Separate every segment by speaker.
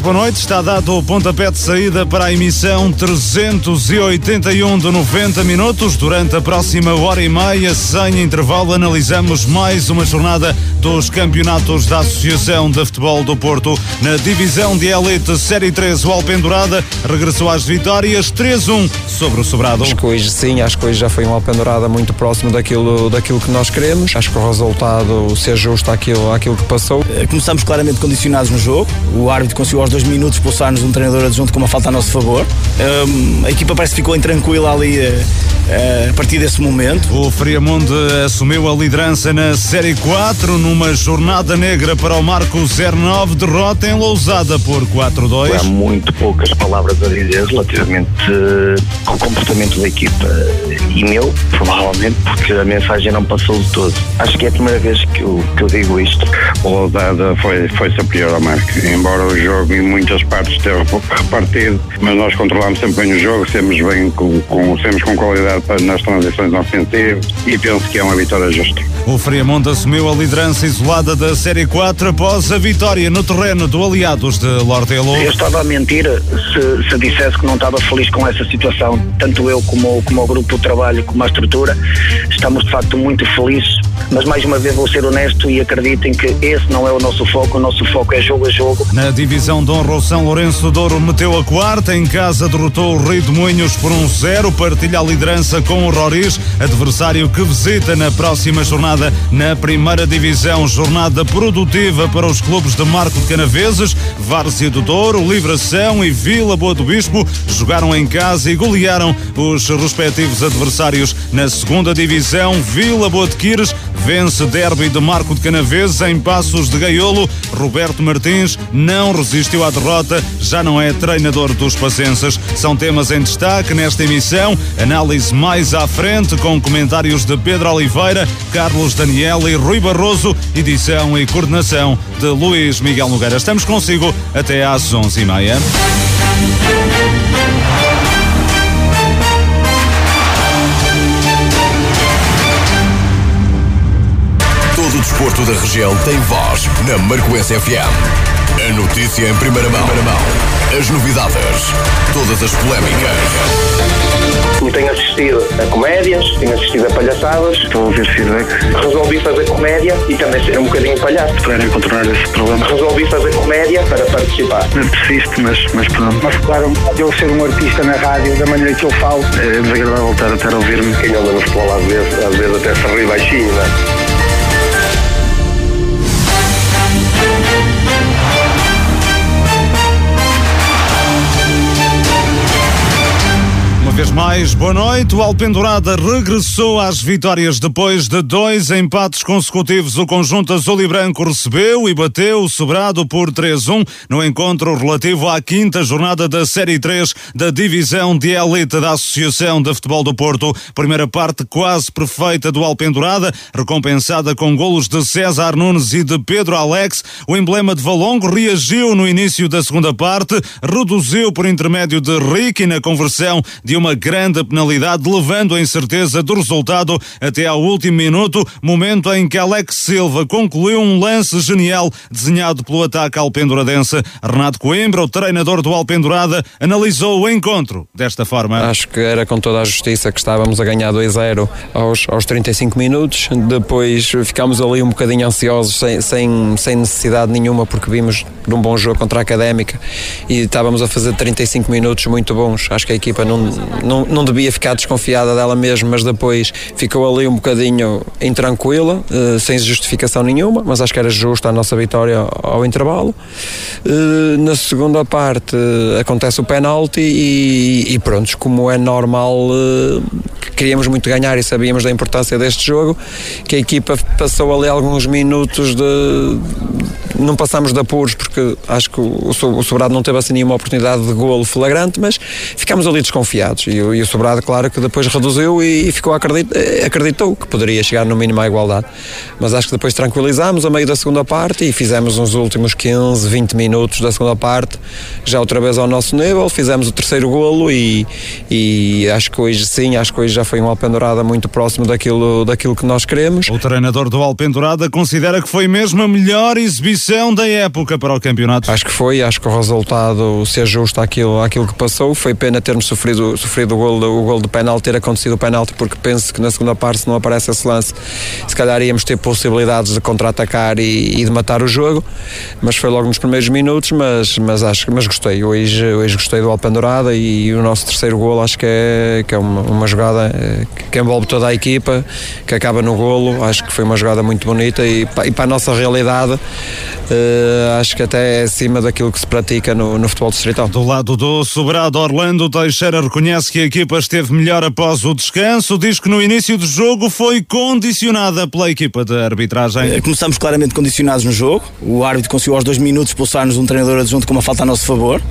Speaker 1: muito boa noite. Está dado o pontapé de saída para a emissão 381 de 90 minutos. Durante a próxima hora e meia, sem intervalo, analisamos mais uma jornada dos campeonatos da Associação de Futebol do Porto. Na divisão de Elite Série 3, o Alpendurada regressou às vitórias 3-1 sobre o Sobrado.
Speaker 2: Acho que hoje sim, acho que hoje já foi uma Alpendurada muito próximo daquilo, daquilo que nós queremos. Acho que o resultado se ajusta àquilo, àquilo que passou.
Speaker 3: Eh, começamos claramente condicionados no jogo. O árbitro conseguiu aos dois minutos expulsar-nos um treinador adjunto com uma falta a nosso favor. Um, a equipa parece que ficou intranquila ali uh, uh, a partir desse momento.
Speaker 1: O Friamundo assumiu a liderança na Série 4 numa jornada negra para o Marco 09, derrota em Lousada por 4-2.
Speaker 4: Há muito poucas palavras a dizer relativamente uh, ao comportamento da equipa e meu, provavelmente, porque a mensagem não passou de todo. Acho que é a primeira vez que eu, que eu digo isto.
Speaker 5: O Lousada foi, foi superior ao Marco, embora o jogo em muitas partes pouco repartido, mas nós controlamos sempre bem o jogo, temos bem com, com, temos com qualidade nas transições ofensivas e penso que é uma vitória justa.
Speaker 1: O Friamonte assumiu a liderança isolada da Série 4 após a vitória no terreno do Aliados de Lordelo.
Speaker 6: Eu estava a mentir se, se dissesse que não estava feliz com essa situação. Tanto eu como, como o grupo de trabalho, como a estrutura, estamos de facto muito felizes. Mas mais uma vez vou ser honesto e acreditem que esse não é o nosso foco, o nosso foco é jogo a jogo.
Speaker 1: Na divisão Dom Roção Lourenço Douro meteu a quarta, em casa derrotou o Rio de Moinhos por um zero, partilha a liderança com o Roriz, adversário que visita na próxima jornada na primeira divisão. Jornada produtiva para os clubes de Marco de Canaveses, Várzea do Douro, Livração e Vila Boa do Bispo jogaram em casa e golearam os respectivos adversários. Na segunda divisão, Vila Boa de Quires vence derby de Marco de Canaveses em Passos de Gaiolo. Roberto Martins não resistiu à derrota, já não é treinador dos Pacenses. São temas em destaque nesta emissão. Análise mais à frente com comentários de Pedro Oliveira, Carlos Daniel e Rui Barroso. Edição e coordenação de Luís Miguel Nogueira. Estamos consigo até às 11h30.
Speaker 7: O desporto da região tem voz na Marcoense FM. A notícia em primeira mão. As novidades. Todas as polémicas.
Speaker 8: E tenho assistido a comédias, tenho assistido a palhaçadas.
Speaker 5: Estou a ouvir feedback.
Speaker 8: Resolvi fazer comédia e também ser um bocadinho palhaço.
Speaker 5: Para controlar esse problema.
Speaker 8: Resolvi fazer comédia para participar.
Speaker 5: Não persiste, mas, mas pronto.
Speaker 9: Mas claro, eu ser um artista na rádio, da maneira que eu falo.
Speaker 5: É desagradável voltar a ouvir-me.
Speaker 8: Quem anda no futebol às vezes, às vezes até se ri baixinho, não é?
Speaker 1: Vez mais, boa noite. O Alpendurada regressou às vitórias depois de dois empates consecutivos. O conjunto azul e branco recebeu e bateu o sobrado por 3-1 no encontro relativo à quinta jornada da Série 3 da Divisão de Elite da Associação de Futebol do Porto. Primeira parte quase perfeita do Alpendurada, recompensada com golos de César Nunes e de Pedro Alex. O emblema de Valongo reagiu no início da segunda parte, reduziu por intermédio de Ricky na conversão de uma grande penalidade, levando a incerteza do resultado até ao último minuto, momento em que Alex Silva concluiu um lance genial desenhado pelo ataque alpenduradense. Renato Coimbra, o treinador do Alpendurada, analisou o encontro desta forma.
Speaker 2: Acho que era com toda a justiça que estávamos a ganhar 2-0 aos, aos 35 minutos. Depois ficámos ali um bocadinho ansiosos, sem, sem, sem necessidade nenhuma, porque vimos de um bom jogo contra a Académica e estávamos a fazer 35 minutos muito bons. Acho que a equipa não, não, não devia ficar desconfiada dela mesma, mas depois ficou ali um bocadinho intranquila, uh, sem justificação nenhuma, mas acho que era justa a nossa vitória ao intervalo. Uh, na segunda parte uh, acontece o penalti e, e pronto, como é normal, queríamos muito ganhar e sabíamos da importância deste jogo, que a equipa passou ali alguns minutos de. Não passamos de apuros porque acho que o Sobrado não teve assim nenhuma oportunidade de golo flagrante, mas ficámos ali desconfiados. E, e o Sobrado, claro, que depois reduziu e, e ficou acredit, acreditou que poderia chegar no mínimo à igualdade. Mas acho que depois tranquilizámos a meio da segunda parte e fizemos uns últimos 15, 20 minutos da segunda parte, já outra vez ao nosso nível, fizemos o terceiro golo e, e acho que hoje sim, acho que hoje já foi um Alpendurada muito próximo daquilo, daquilo que nós queremos.
Speaker 1: O treinador do Alpendurada considera que foi mesmo a melhor exibição da época para o campeonato.
Speaker 2: Acho que foi, acho que o resultado se ajusta àquilo, àquilo que passou. Foi pena termos sofrido, sofrido o gol, o gol de penalti, ter acontecido o penalti, porque penso que na segunda parte, se não aparece esse lance, se calhar íamos ter possibilidades de contra-atacar e, e, de matar o jogo. Mas foi logo nos primeiros minutos, mas, mas acho mas gostei. Hoje, hoje gostei do Alpendurada e o nosso terceiro gol acho que é, que é uma, uma jogada eh, que envolve toda a equipa, que acaba no golo. Acho que foi uma jogada muito bonita e, e para a nossa realidade uh, acho que até é acima daquilo que se pratica no, no futebol distrital.
Speaker 1: Do lado do sobrado Orlando Teixeira reconhece que a equipa esteve melhor após o descanso, diz que no início do jogo foi condicionada pela equipa de arbitragem.
Speaker 3: Eh, começamos claramente condicionados no jogo, o árbitro conseguiu aos dois minutos expulsar-nos um treinador adjunto com uma falta a nosso favor.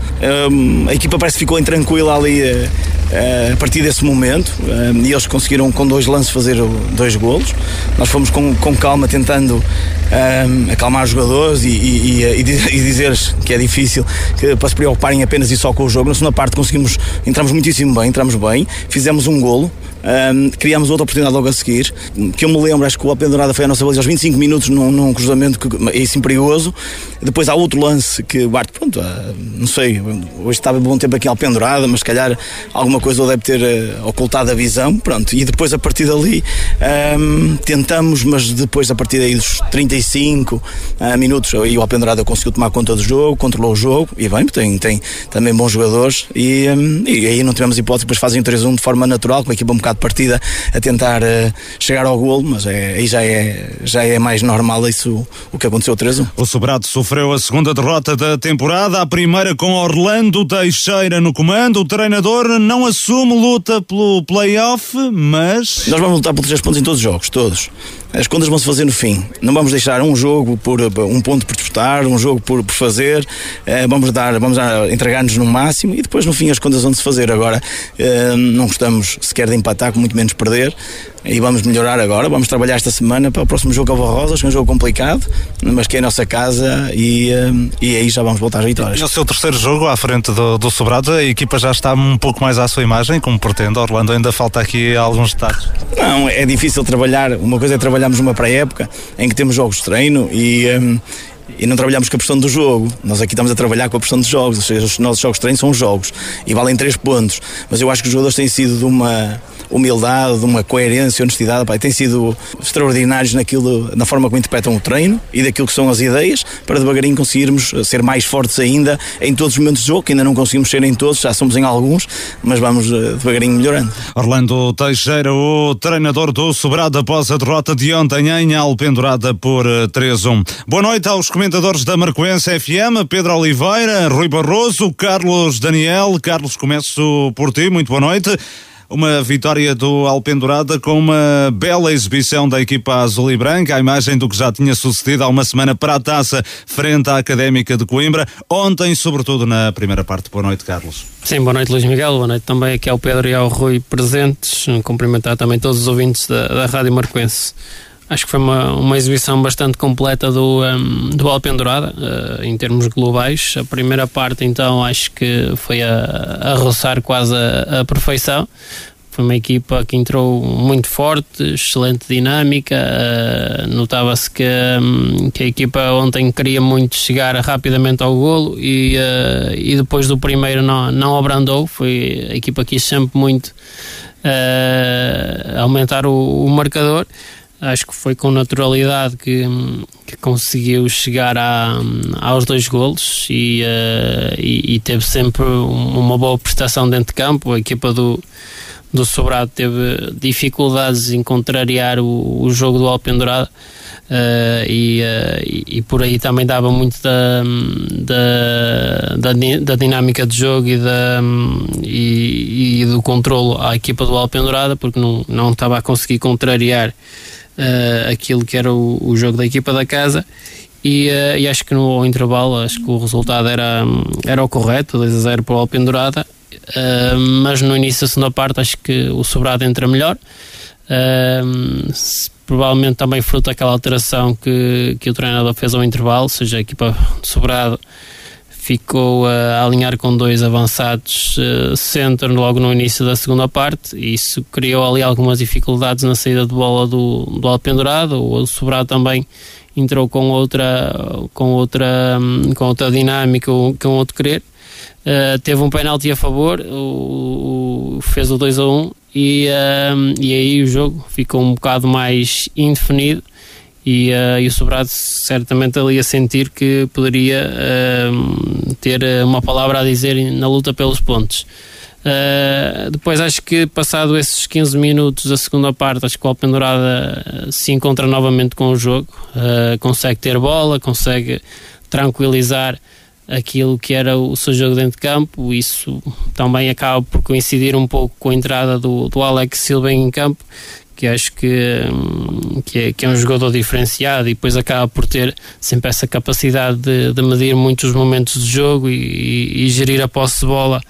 Speaker 3: Um, a equipa parece que ficou intranquila ali uh, a partir desse momento um, e eles conseguiram com dois lances fazer dois golos. Nós fomos com, com calma tentando um, acalmar os jogadores e, e, e, e dizer-lhes que é difícil que, para se preocuparem apenas e só com o jogo. Na segunda parte conseguimos, entramos muitíssimo bem, entramos bem, fizemos um golo. Um, criámos outra oportunidade logo a seguir. Que eu me lembro, acho que o Alpendurada foi a nossa baliza aos 25 minutos num, num cruzamento que, é assim perigoso. Depois há outro lance que o Bart, pronto, uh, não sei, hoje estava bom tempo aqui Alpendurada, mas se calhar alguma coisa deve ter uh, ocultado a visão. Pronto, e depois a partir dali um, tentamos, mas depois a partir daí dos 35 uh, ah, minutos, e o Alpendurada conseguiu tomar conta do jogo, controlou o jogo, e bem, tem, tem também bons jogadores, e, um, e aí não tivemos hipótese, depois fazem 3-1 de forma natural, com a equipa um bocado bocado de partida a tentar uh, chegar ao golo, mas é, aí já é, já é mais normal isso o que aconteceu 3-1.
Speaker 1: O Sobrado sofreu a segunda derrota da temporada, a primeira com Orlando Teixeira no comando. O treinador não assume luta pelo play-off, mas.
Speaker 3: Nós vamos lutar pelos três pontos em todos os jogos, todos. As contas vão se fazer no fim. Não vamos deixar um jogo por um ponto por disputar, um jogo por, por fazer. Uh, vamos dar, vamos entregar-nos no máximo e depois no fim as contas vão se fazer. Agora uh, não gostamos sequer de empatar, com muito menos perder e vamos melhorar agora. Vamos trabalhar esta semana para o próximo jogo Alva Rosas, que é um jogo complicado, mas que é a nossa casa e, eh, e aí já vamos voltar às vitórias.
Speaker 1: E o seu terceiro jogo à frente do, do Sobrado, a equipa já está um pouco mais à sua imagem, como pretende. Orlando ainda falta aqui alguns detalhes.
Speaker 3: Não, é difícil trabalhar. Uma coisa é trabalharmos numa pré-época em que temos jogos de treino e. Um, eh, e não trabalhamos com a pressão do jogo. Nós aqui estamos a trabalhar com a pressão dos jogos, ou seja, os nossos jogos de treino são jogos e valem três pontos. Mas eu acho que os jogadores têm sido de uma humildade, de uma coerência, honestidade, pá, têm sido extraordinários naquilo, na forma como interpretam o treino e daquilo que são as ideias, para devagarinho conseguirmos ser mais fortes ainda em todos os momentos de jogo, que ainda não conseguimos ser em todos, já somos em alguns, mas vamos eh, devagarinho melhorando.
Speaker 1: Orlando Teixeira, o treinador do Sobrado após a derrota de ontem em Alpendurada por 3-1. Eh, Boa noite aos comentadores da Marcoense FM, Pedro Oliveira, Rui Barroso, Carlos Daniel. Carlos, começo por ti, muito boa noite. Uma vitória do Alpendurada com uma bela exibição da equipa azul e branca, a imagem do que já tinha sucedido há uma semana para a taça frente à Académica de Coimbra. Ontem, sobretudo na primeira parte. Boa noite, Carlos.
Speaker 10: Sim, boa noite, Luís Miguel. Boa noite também aqui ao Pedro e ao Rui presentes. Cumprimentar também todos os ouvintes da, da Rádio Marquense. Acho que foi uma, uma exibição bastante completa do, um, do Alpendurada, uh, em termos globais. A primeira parte, então, acho que foi a, a roçar quase a, a perfeição. Foi uma equipa que entrou muito forte, excelente dinâmica. Uh, Notava-se que, um, que a equipa ontem queria muito chegar rapidamente ao golo e, uh, e depois do primeiro não, não abrandou. Foi a equipa quis sempre muito uh, aumentar o, o marcador acho que foi com naturalidade que, que conseguiu chegar a, aos dois golos e, uh, e, e, teve sempre uma boa prestação dentro de campo. A equipa do, do Sobrado teve dificuldades em contrariar o, o jogo do Alpendurado. Uh, e, uh, e, por aí também dava muito da, da, da, da dinâmica de jogo e, da, e, e, do controlo à equipa do Alpendurada, porque não, não estava a conseguir contrariar uh, aquilo que era o, o, jogo da equipa da casa. E, e, acho que no intervalo acho que o resultado era, era o correto, 2 a 0 para o Alpendurada, uh, mas no início da segunda parte acho que o Sobrado entra melhor. Uh, provavelmente também fruto daquela alteração que, que o treinador fez ao intervalo, ou seja, a equipa de Sobrado ficou a alinhar com dois avançados uh, centro logo no início da segunda parte. Isso criou ali algumas dificuldades na saída de bola do, do Alpendurado. O Sobrado também entrou com outra, com outra, com outra dinâmica, com outro querer. Uh, teve um penalti a favor, o, o fez o 2 a 1 e, uh, e aí o jogo ficou um bocado mais indefinido e, uh, e o Sobrado certamente ali a sentir que poderia ter uma palavra a dizer na luta pelos pontos. Uh, depois acho que passado esses 15 minutos da segunda parte, acho que o Alpendurada se encontra novamente com o jogo, uh, consegue ter bola, consegue tranquilizar aquilo que era o seu jogo dentro de campo, isso também acaba por coincidir um pouco com a entrada do, do Alex Silva em campo, que acho que, hum, que, é, que é um jogador diferenciado e depois acaba por ter sempre essa capacidade de, de medir muitos momentos de jogo e, e, e gerir a posse de bola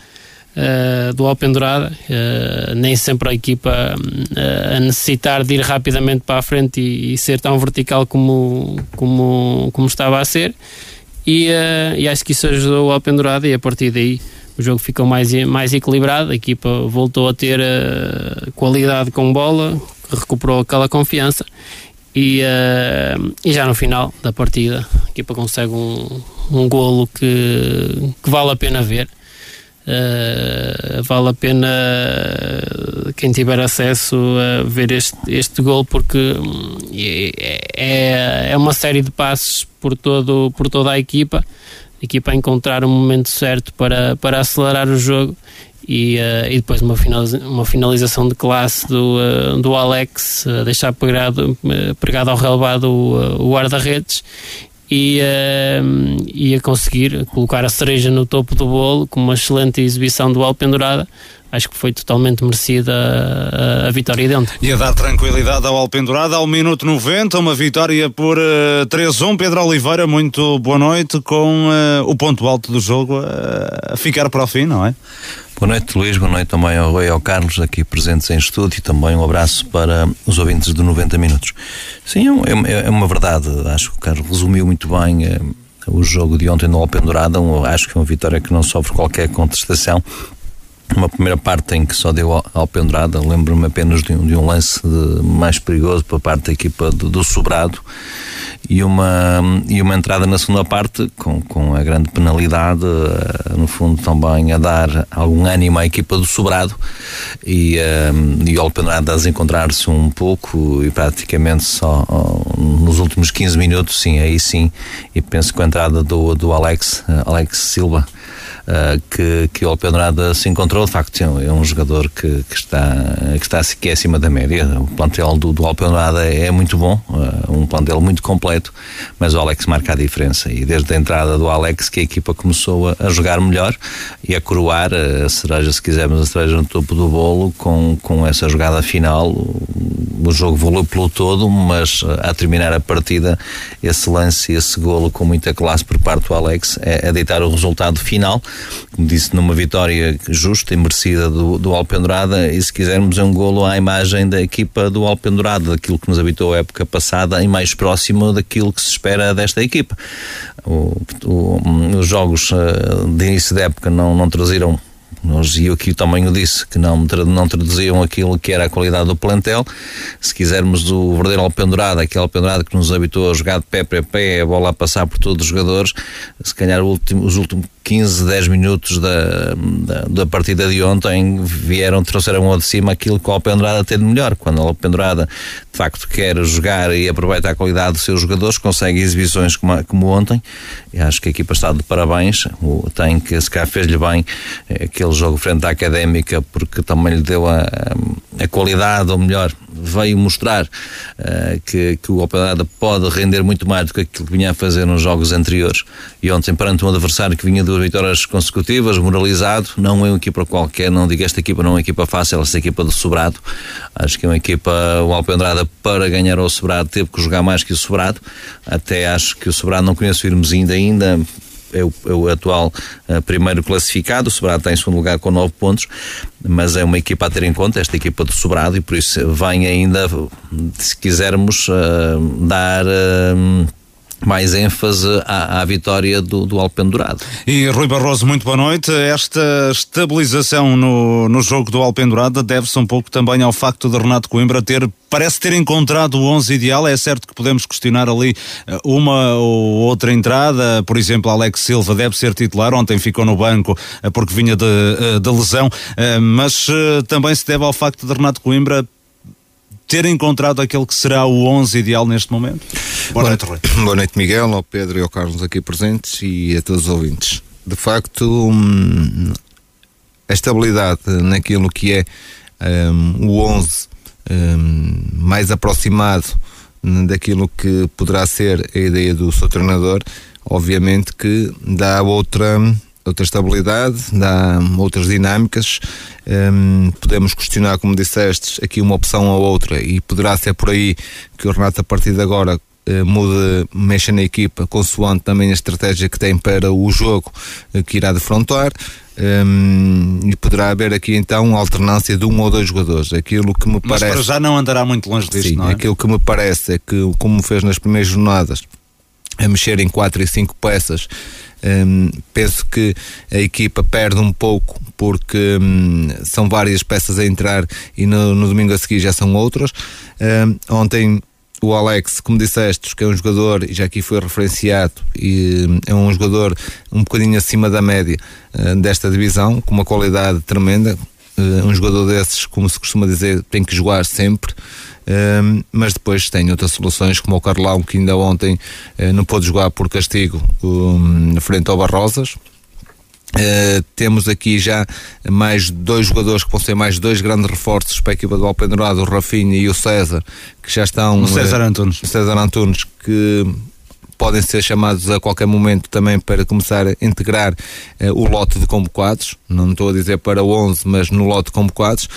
Speaker 10: uh, do Alpendurada, uh, nem sempre a equipa uh, a necessitar de ir rapidamente para a frente e, e, ser tão vertical como, como, como estava a ser. E, e acho que isso ajudou o Alpendurada e a partir daí o jogo ficou mais, mais equilibrado, a equipa voltou a ter qualidade com bola, recuperou aquela confiança e, uh, e já no final da partida a equipa consegue um, um golo que, que vale a pena ver. Uh, vale a pena quem tiver acesso a ver este, este gol porque hum, é, é, é uma série de passos por, todo, por toda a equipa a equipa a encontrar o momento certo para, para acelerar o jogo e, uh, e depois uma, finaliza uma finalização de classe do, uh, do Alex, uh, deixar pregado, pregado ao relevado o, o guarda-redes e uh, ia conseguir colocar a cereja no topo do bolo com uma excelente exibição do Alpendurada. Acho que foi totalmente merecida a, a, vitória de ontem.
Speaker 1: E a dar tranquilidade ao Alpendurada ao minuto 90, uma vitória por uh, eh, 3-1. Pedro Oliveira, muito boa noite, com uh, o ponto alto do jogo uh, a ficar para o fim, não é?
Speaker 11: Boa noite, Luís. Boa noite também ao Rui e ao Carlos, aqui presentes em estúdio. Também um abraço para os ouvintes de 90 Minutos. Sim, é, é, é uma verdade. Acho que o Carlos resumiu muito bem o jogo de ontem no Alpendurada. Um, acho que é uma vitória que não sofre qualquer contestação uma primeira parte em que só deu ao pendurada, lembro-me apenas de um, de um lance de, mais perigoso para parte da equipa do, do, Sobrado e uma, e uma entrada na segunda parte com, com a grande penalidade, eh, no fundo também a dar algum ânimo à equipa do Sobrado e, um, eh, e ao pendurada a desencontrar-se um pouco e praticamente só nos últimos 15 minutos, sim, aí sim, e penso que a entrada do, do Alex, eh, Alex Silva uh, que, que o Alpedrada se encontrou. De facto, é um jogador que, que, está, que está que é acima da média. O plantel do, do Alpedrada é muito bom, uh, um plantel muito completo, mas o Alex marca a diferença. E desde a entrada do Alex que a equipa começou a, a jogar melhor e a coroar a cereja, se quisermos, a cereja no topo do bolo com, com essa jogada final. O jogo volou pelo todo, mas a terminar a partida, esse lance, esse golo com muita classe por parte do Alex é, é deitar o resultado final como disse, numa vitória justa e merecida do, do Alpendurada e se quisermos é um golo à imagem da equipa do Alpendurada, daquilo que nos habitou a época passada e mais próximo daquilo que se espera desta equipa. O, o, os jogos eh, de início da época não, não traziram nós, e aqui também o disse, que não, não traduziam aquilo que era a qualidade do plantel. Se quisermos o verdadeiro alpendurado, aquele alpendurado que nos habitou a jogar de pé para pé, a bola a passar por todos os jogadores, se calhar último, os últimos 15, 10 minutos da, da, da, partida de ontem vieram, trouxeram ao de cima aquilo que o Alpendrada tem de melhor. Quando o Alpendrada de facto quer jogar e aproveita a qualidade dos seus jogadores, consegue exibições como, como ontem. E acho que a equipa está de parabéns. O, tem que, se calhar, fez-lhe bem eh, aquele jogo frente à académica, porque também lhe deu a, a qualidade, ou melhor, veio mostrar uh, que, que o Alpendrada pode render muito mais do que aquilo que vinha a fazer nos jogos anteriores. E ontem, perante um adversário que vinha duas vitórias consecutivas, moralizado, não é uma equipa qualquer, não digo esta equipa não é uma equipa fácil, esta equipa do Sobrado. Acho que é uma equipa, o Alpendrada, para ganhar ao Sobrado, teve que jogar mais que o Sobrado. Até acho que o Sobrado não conhece o Irmezinho ainda, é o, é o atual uh, primeiro classificado, o Sobrado está em segundo lugar com 9 pontos, mas é uma equipa a ter em conta, esta equipa do Sobrado, e por isso vem ainda, se quisermos, uh, dar. Uh, mais ênfase à, à vitória do, do Alpendurado.
Speaker 1: E Rui Barroso, muito boa noite. Esta estabilização no, no jogo do Alpendurado deve-se um pouco também ao facto de Renato Coimbra ter parece ter encontrado o 11 ideal. É certo que podemos questionar ali eh, uma ou outra entrada, por exemplo, Alex Silva deve ser titular. Ontem ficou no banco eh, porque vinha de, eh, de lesão, mas também se deve ao facto de Renato Coimbra ter encontrado aquele que será o 11 ideal neste momento?
Speaker 12: Boa, noite, Rui. Boa noite, Miguel, ao Pedro e ao Carlos aqui presentes e a todos os ouvintes. De facto, hum, a estabilidade naquilo que é um, o 11 um, mais aproximado daquilo que poderá ser a ideia do seu treinador, obviamente que dá outra outra estabilidade, dá outras dinâmicas. Um, podemos questionar, como disseste, aqui uma opção ou outra, e poderá ser por aí que o Renato, a partir de agora, uh, mude, mexa na equipa, consoante também a estratégia que tem para o jogo uh, que irá defrontar. Um, e poderá haver aqui então alternância de um ou dois jogadores. Aquilo que me
Speaker 1: Mas
Speaker 12: parece.
Speaker 1: Mas já não andará muito longe disto,
Speaker 12: sim,
Speaker 1: não é?
Speaker 12: Aquilo que me parece é que, como fez nas primeiras jornadas, a mexer em quatro e cinco peças, um, penso que a equipa perde um pouco porque um, são várias peças a entrar e no, no, domingo a seguir já são outras. Um, ontem o Alex, como disseste, que é um jogador, e já aqui foi referenciado, e hum, é um jogador um bocadinho acima da média uh, desta divisão, com uma qualidade tremenda. Uh, um jogador desses, como se costuma dizer, tem que jogar sempre. Um, mas depois tem outras soluções, como o Carlão, que ainda ontem uh, não pôde jogar por castigo um, frente ao Barrosas. Uh, temos aqui já mais dois jogadores que vão ser mais dois grandes reforços para a equipa do Alpendurado, o Rafinha e o César, que já estão.
Speaker 1: O César Antunes.
Speaker 12: Uh, César Antunes, que podem ser chamados a qualquer momento também para começar a integrar o lote de convocados. Não estou a dizer para 11, mas no lote de convocados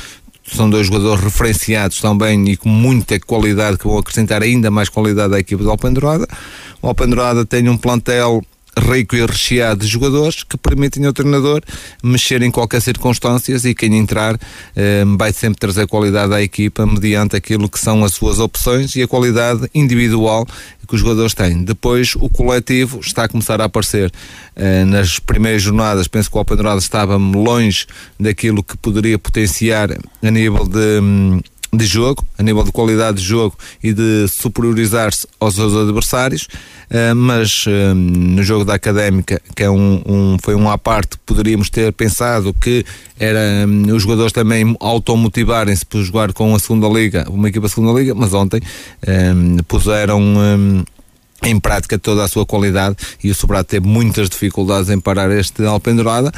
Speaker 12: são dois jogadores referenciados também e com muita qualidade que vão acrescentar ainda mais qualidade à equipa do Alpendurada. O Alpendurada tem um plantel rico e recheado de jogadores que permitem ao treinador mexer em qualquer circunstância e quem entrar eh, vai sempre trazer qualidade à equipa mediante aquilo que são as suas opções e a qualidade individual que os jogadores têm. Depois o coletivo está a começar a aparecer. Eh, nas primeiras jornadas penso que o Alpendurada estava longe daquilo que poderia potenciar a nível de hum, de jogo, a nível de qualidade de jogo e de superiorizar-se aos seus adversários, mas uh, no jogo da Académica, que é um, um, foi um à parte, poderíamos ter pensado que era um, os jogadores também automotivarem-se por jogar com a segunda liga, uma equipa segunda liga, mas ontem puseram em prática toda a sua qualidade e o Sobrado teve muitas dificuldades em parar este Alpendurada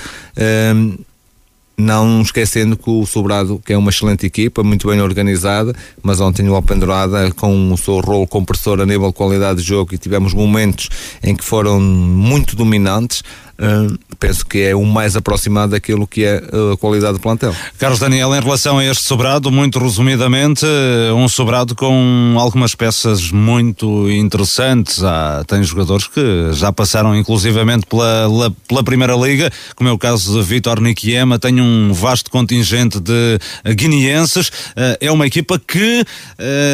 Speaker 12: não esquecendo que o Sobrado, que é uma excelente equipa, muito bem organizada, mas ontem o Alpendurada com o seu rolo compressor a nível de qualidade de jogo e tivemos momentos em que foram muito dominantes, Uh, penso que é o mais aproximado daquilo que é a qualidade do plantel.
Speaker 1: Carlos Daniel, em relação a este sobrado, muito resumidamente, um sobrado com algumas peças muito interessantes. Há, tem jogadores que já passaram inclusivamente pela, la, pela Primeira Liga, como é o caso de Vitor Nikiema, tem um vasto contingente de guineenses. É uma equipa que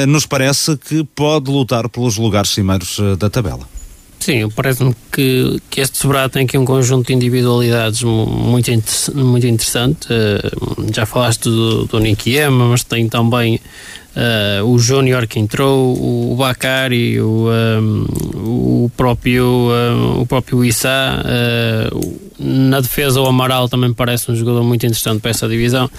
Speaker 1: nos parece que pode lutar pelos lugares cimeiros da tabela.
Speaker 10: Sim, parece-me que, que este Sobrado tem aqui um conjunto de individualidades muito, muito interessante. Uh, já falaste do, do Nikiema, mas tem também uh, o Júnior que entrou, o, o Bacari, o, um, o próprio, um, o próprio Issa. Uh, na defesa, o Amaral também parece um jogador muito interessante para essa divisão.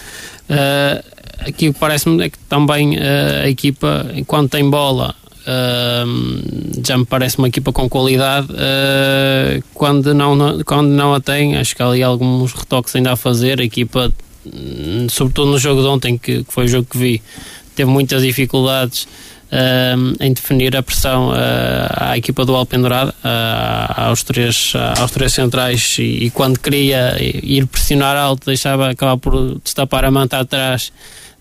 Speaker 10: aqui parece-me é que também a equipa, quando tem bola, Uh, já me parece uma equipa com qualidade. Uh, quando, não, quando não a tem, acho que há ali alguns retoques ainda a fazer. A equipa, hum, sobretudo no jogo de ontem, que, que foi o jogo que vi, teve muitas dificuldades uh, em definir a pressão à equipa do Alpendurada, aos, três, aos três centrais. E, e, quando queria ir pressionar alto, deixava acabar por destapar a manta atrás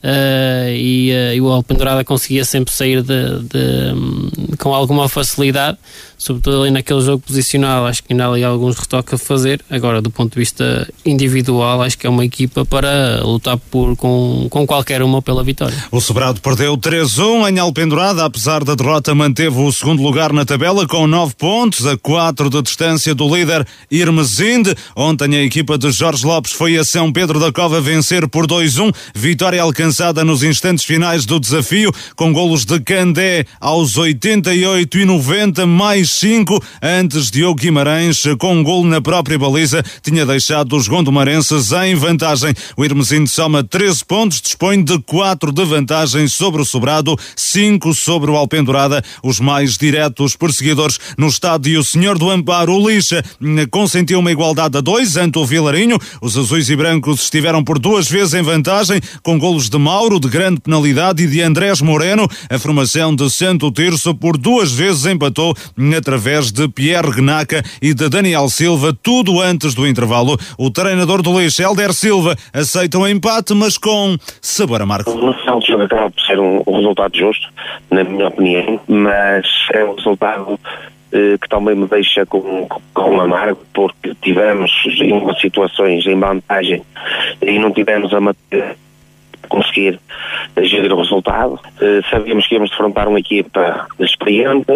Speaker 10: uh, e, uh, e, o Alpendurada conseguia sempre sair de, de, um, com alguma facilidade, sobretudo ali naquele jogo posicional. Acho que ainda há ali alguns retoques a fazer. Agora, do ponto de vista individual, acho que é uma equipa para lutar por, com, com qualquer uma pela vitória.
Speaker 1: O Sobrado perdeu 3-1 em Alpendurada, apesar da derrota, manteve o segundo lugar na tabela com 9 pontos, a 4 de distância do líder Irmesinde. Ontem a equipa de Jorge Lopes foi a São Pedro da Cova vencer por 2-1, vitória alcançada nos instantes finais do desafio, com golos de Candé aos 88 e 90, mais 5, antes Diogo Guimarães, com um golo na própria baliza, tinha deixado os gondomarenses em vantagem. O Irmesinde soma 13 pontos, dispõe de 4 de vantagem sobre o Sobrado, 5 sobre o Alpendurada, os mais diretos perseguidores no estádio Senhor do Amparo, o Lixa, consentiu uma igualdade a 2 ante o Vilarinho. Os azuis e brancos estiveram por duas vezes em vantagem, com golos de Mauro, de grande penalidade, e de Andrés Moreno. A formação de Santo Tirso por duas vezes empatou através de Pierre Gnaca e de Daniel Silva, tudo antes do intervalo. O treinador do Lixo, Helder Silva, aceita o um empate, mas com sabor amargo.
Speaker 8: O final do jogo acaba por ser um, um resultado justo, na minha opinião, mas é um resultado eh, que também me deixa com, com amargo, porque tivemos em situações em vantagem e não tivemos a matéria conseguir gerir o resultado. Uh, sabíamos que íamos defrontar uma equipa experiente,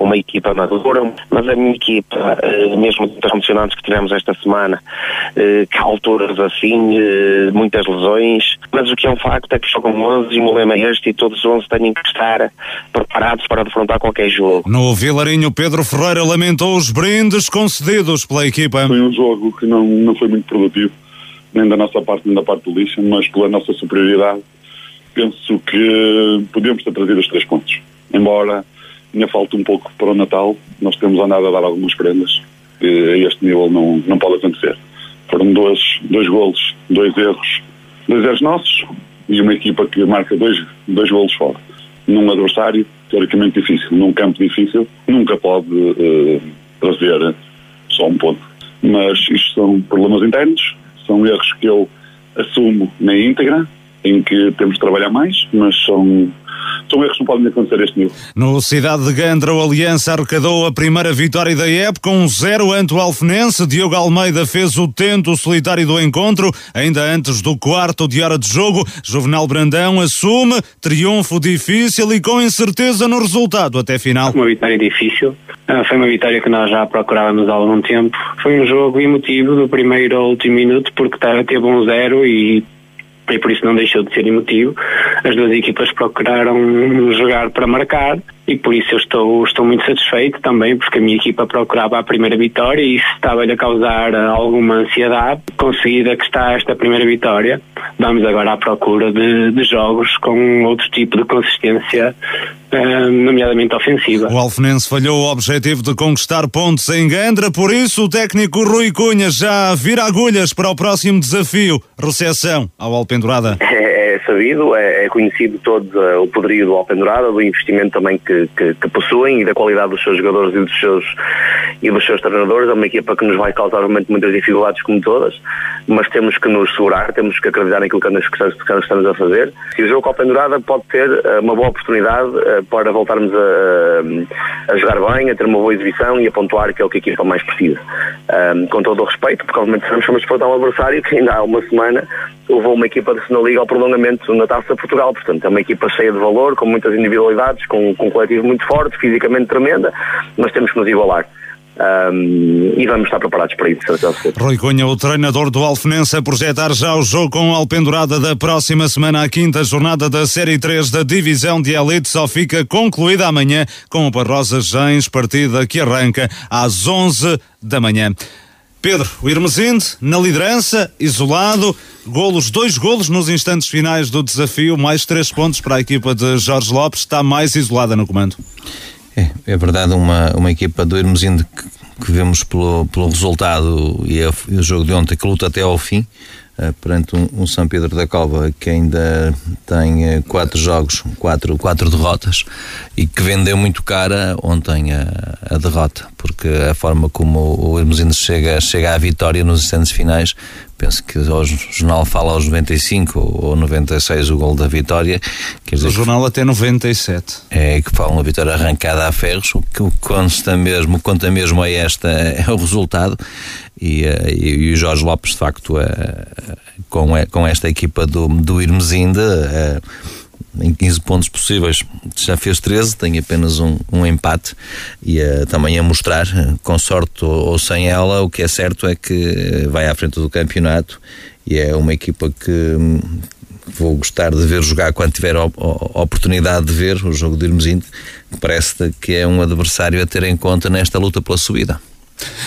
Speaker 8: uma equipa madura, mas a minha equipa, uh, mesmo das condicionantes que tivemos esta semana, uh, que há alturas assim, muitas lesões, mas o que é um facto é que jogam 11 e o lema é este e todos os 11 têm que estar preparados para defrontar qualquer jogo.
Speaker 1: No Vilarinho, Pedro Ferreira lamentou os brindes concedidos pela equipa.
Speaker 13: Foi um jogo que não, não foi muito produtivo nem da nossa parte nem da parte do lixo, mas pela nossa superioridade, penso que podíamos ter trazido os três pontos. Embora ainda falte um pouco para o Natal, nós temos andado a dar algumas prendas, que a este nível não, não pode acontecer. Foram dois, dois golos, dois erros, dois erros nossos e uma equipa que marca dois, dois golos fora. Num adversário teoricamente difícil, num campo difícil, nunca pode uh, trazer só um ponto. Mas isto são problemas internos, são erros que eu assumo na íntegra, em que temos de trabalhar mais, mas são são erros que não podem acontecer este nível.
Speaker 1: No Cidade de Gandra, o Aliança arrecadou a primeira vitória da época, um zero ante o Alfenense. Diogo Almeida fez o tento solitário do encontro, ainda antes do quarto de hora de jogo. Juvenal Brandão assume triunfo difícil e com incerteza no resultado até final.
Speaker 14: Uma vitória difícil, ah, foi uma vitória que nós já procurávamos há algum tempo. Foi um jogo emotivo do primeiro ao último minuto, porque teve um zero e e por isso não deixou de ser emotivo. As duas equipas procuraram jogar para marcar e por isso eu estou, estou muito satisfeito também, porque a minha equipa procurava a primeira vitória e isso estava-lhe a causar alguma ansiedade. Conseguida que está esta primeira vitória, vamos agora à procura de, de jogos com outro tipo de consistência, uh, nomeadamente ofensiva.
Speaker 1: O Alfenense falhou o objetivo de conquistar pontos em Gandra, por isso o técnico Rui Cunha já vira agulhas para o próximo desafio, recepção ao Alpendurada.
Speaker 8: É, é sabido, é, é, conhecido todo uh, o poderio do Alpendurada, do investimento também que que, que, possuem e da qualidade dos seus jogadores e dos seus, e dos seus treinadores. É uma equipa que nos vai causar realmente muitas dificuldades, como todas, mas temos que nos segurar, temos que acreditar naquilo que, que estamos a fazer. E o jogo com a Pendurada pode ter uh, uma boa oportunidade uh, para voltarmos a, a, jogar bem, a ter uma boa exibição e a pontuar, que é o que a equipa mais precisa. Com todo o respeito, porque obviamente sabemos que vamos um adversário que ainda há uma semana levou uma equipa de segunda liga ao prolongamento na Taça de Portugal. Portanto, é uma equipa cheia de valor, com muitas individualidades, com, com um coletivo muito forte, fisicamente tremenda, mas temos que nos igualar. Um, e vamos estar preparados para isso.
Speaker 1: Rui Cunha, o treinador do Alfenense, a projetar já o jogo com a Alpendurada da próxima semana, a quinta jornada da Série 3 da Divisão de Elite, só fica concluída amanhã com o Barrosa Gens, partida que arranca às 11 da manhã. Pedro, o Irmesinde, na liderança, isolado, golos, dois golos nos instantes finais do desafio, mais três pontos para a equipa de Jorge Lopes, está mais isolada no comando.
Speaker 11: É, é verdade, uma, uma equipa do Irmesinde que, que vemos pelo, pelo resultado e, a, e o jogo de ontem que luta até ao fim, perante um, um, São Pedro da Cova que ainda tem uh, quatro jogos, quatro, quatro derrotas e que vendeu muito cara ontem a, a derrota, porque a forma como o Hermosino chega, chega à vitória nos instantes finais penso que o jornal fala aos 95 ou 96 o gol da vitória.
Speaker 1: Quer dizer o jornal até 97.
Speaker 11: É que fala uma vitória arrancada a ferros, o que consta mesmo, conta mesmo é esta, é o resultado. E, eh, e, e o Jorge Lopes, de facto, é, com, com esta equipa do, do Irmesinda, é, em 15 pontos possíveis já fez 13, tem apenas um, um empate e uh, também a mostrar, com sorte ou, ou, sem ela, o que é certo é que vai à frente do campeonato e é uma equipa que hum, vou gostar de ver jogar quando tiver a, oportunidade de ver o jogo de Irmesinde, parece que é um adversário a ter em conta nesta luta pela subida.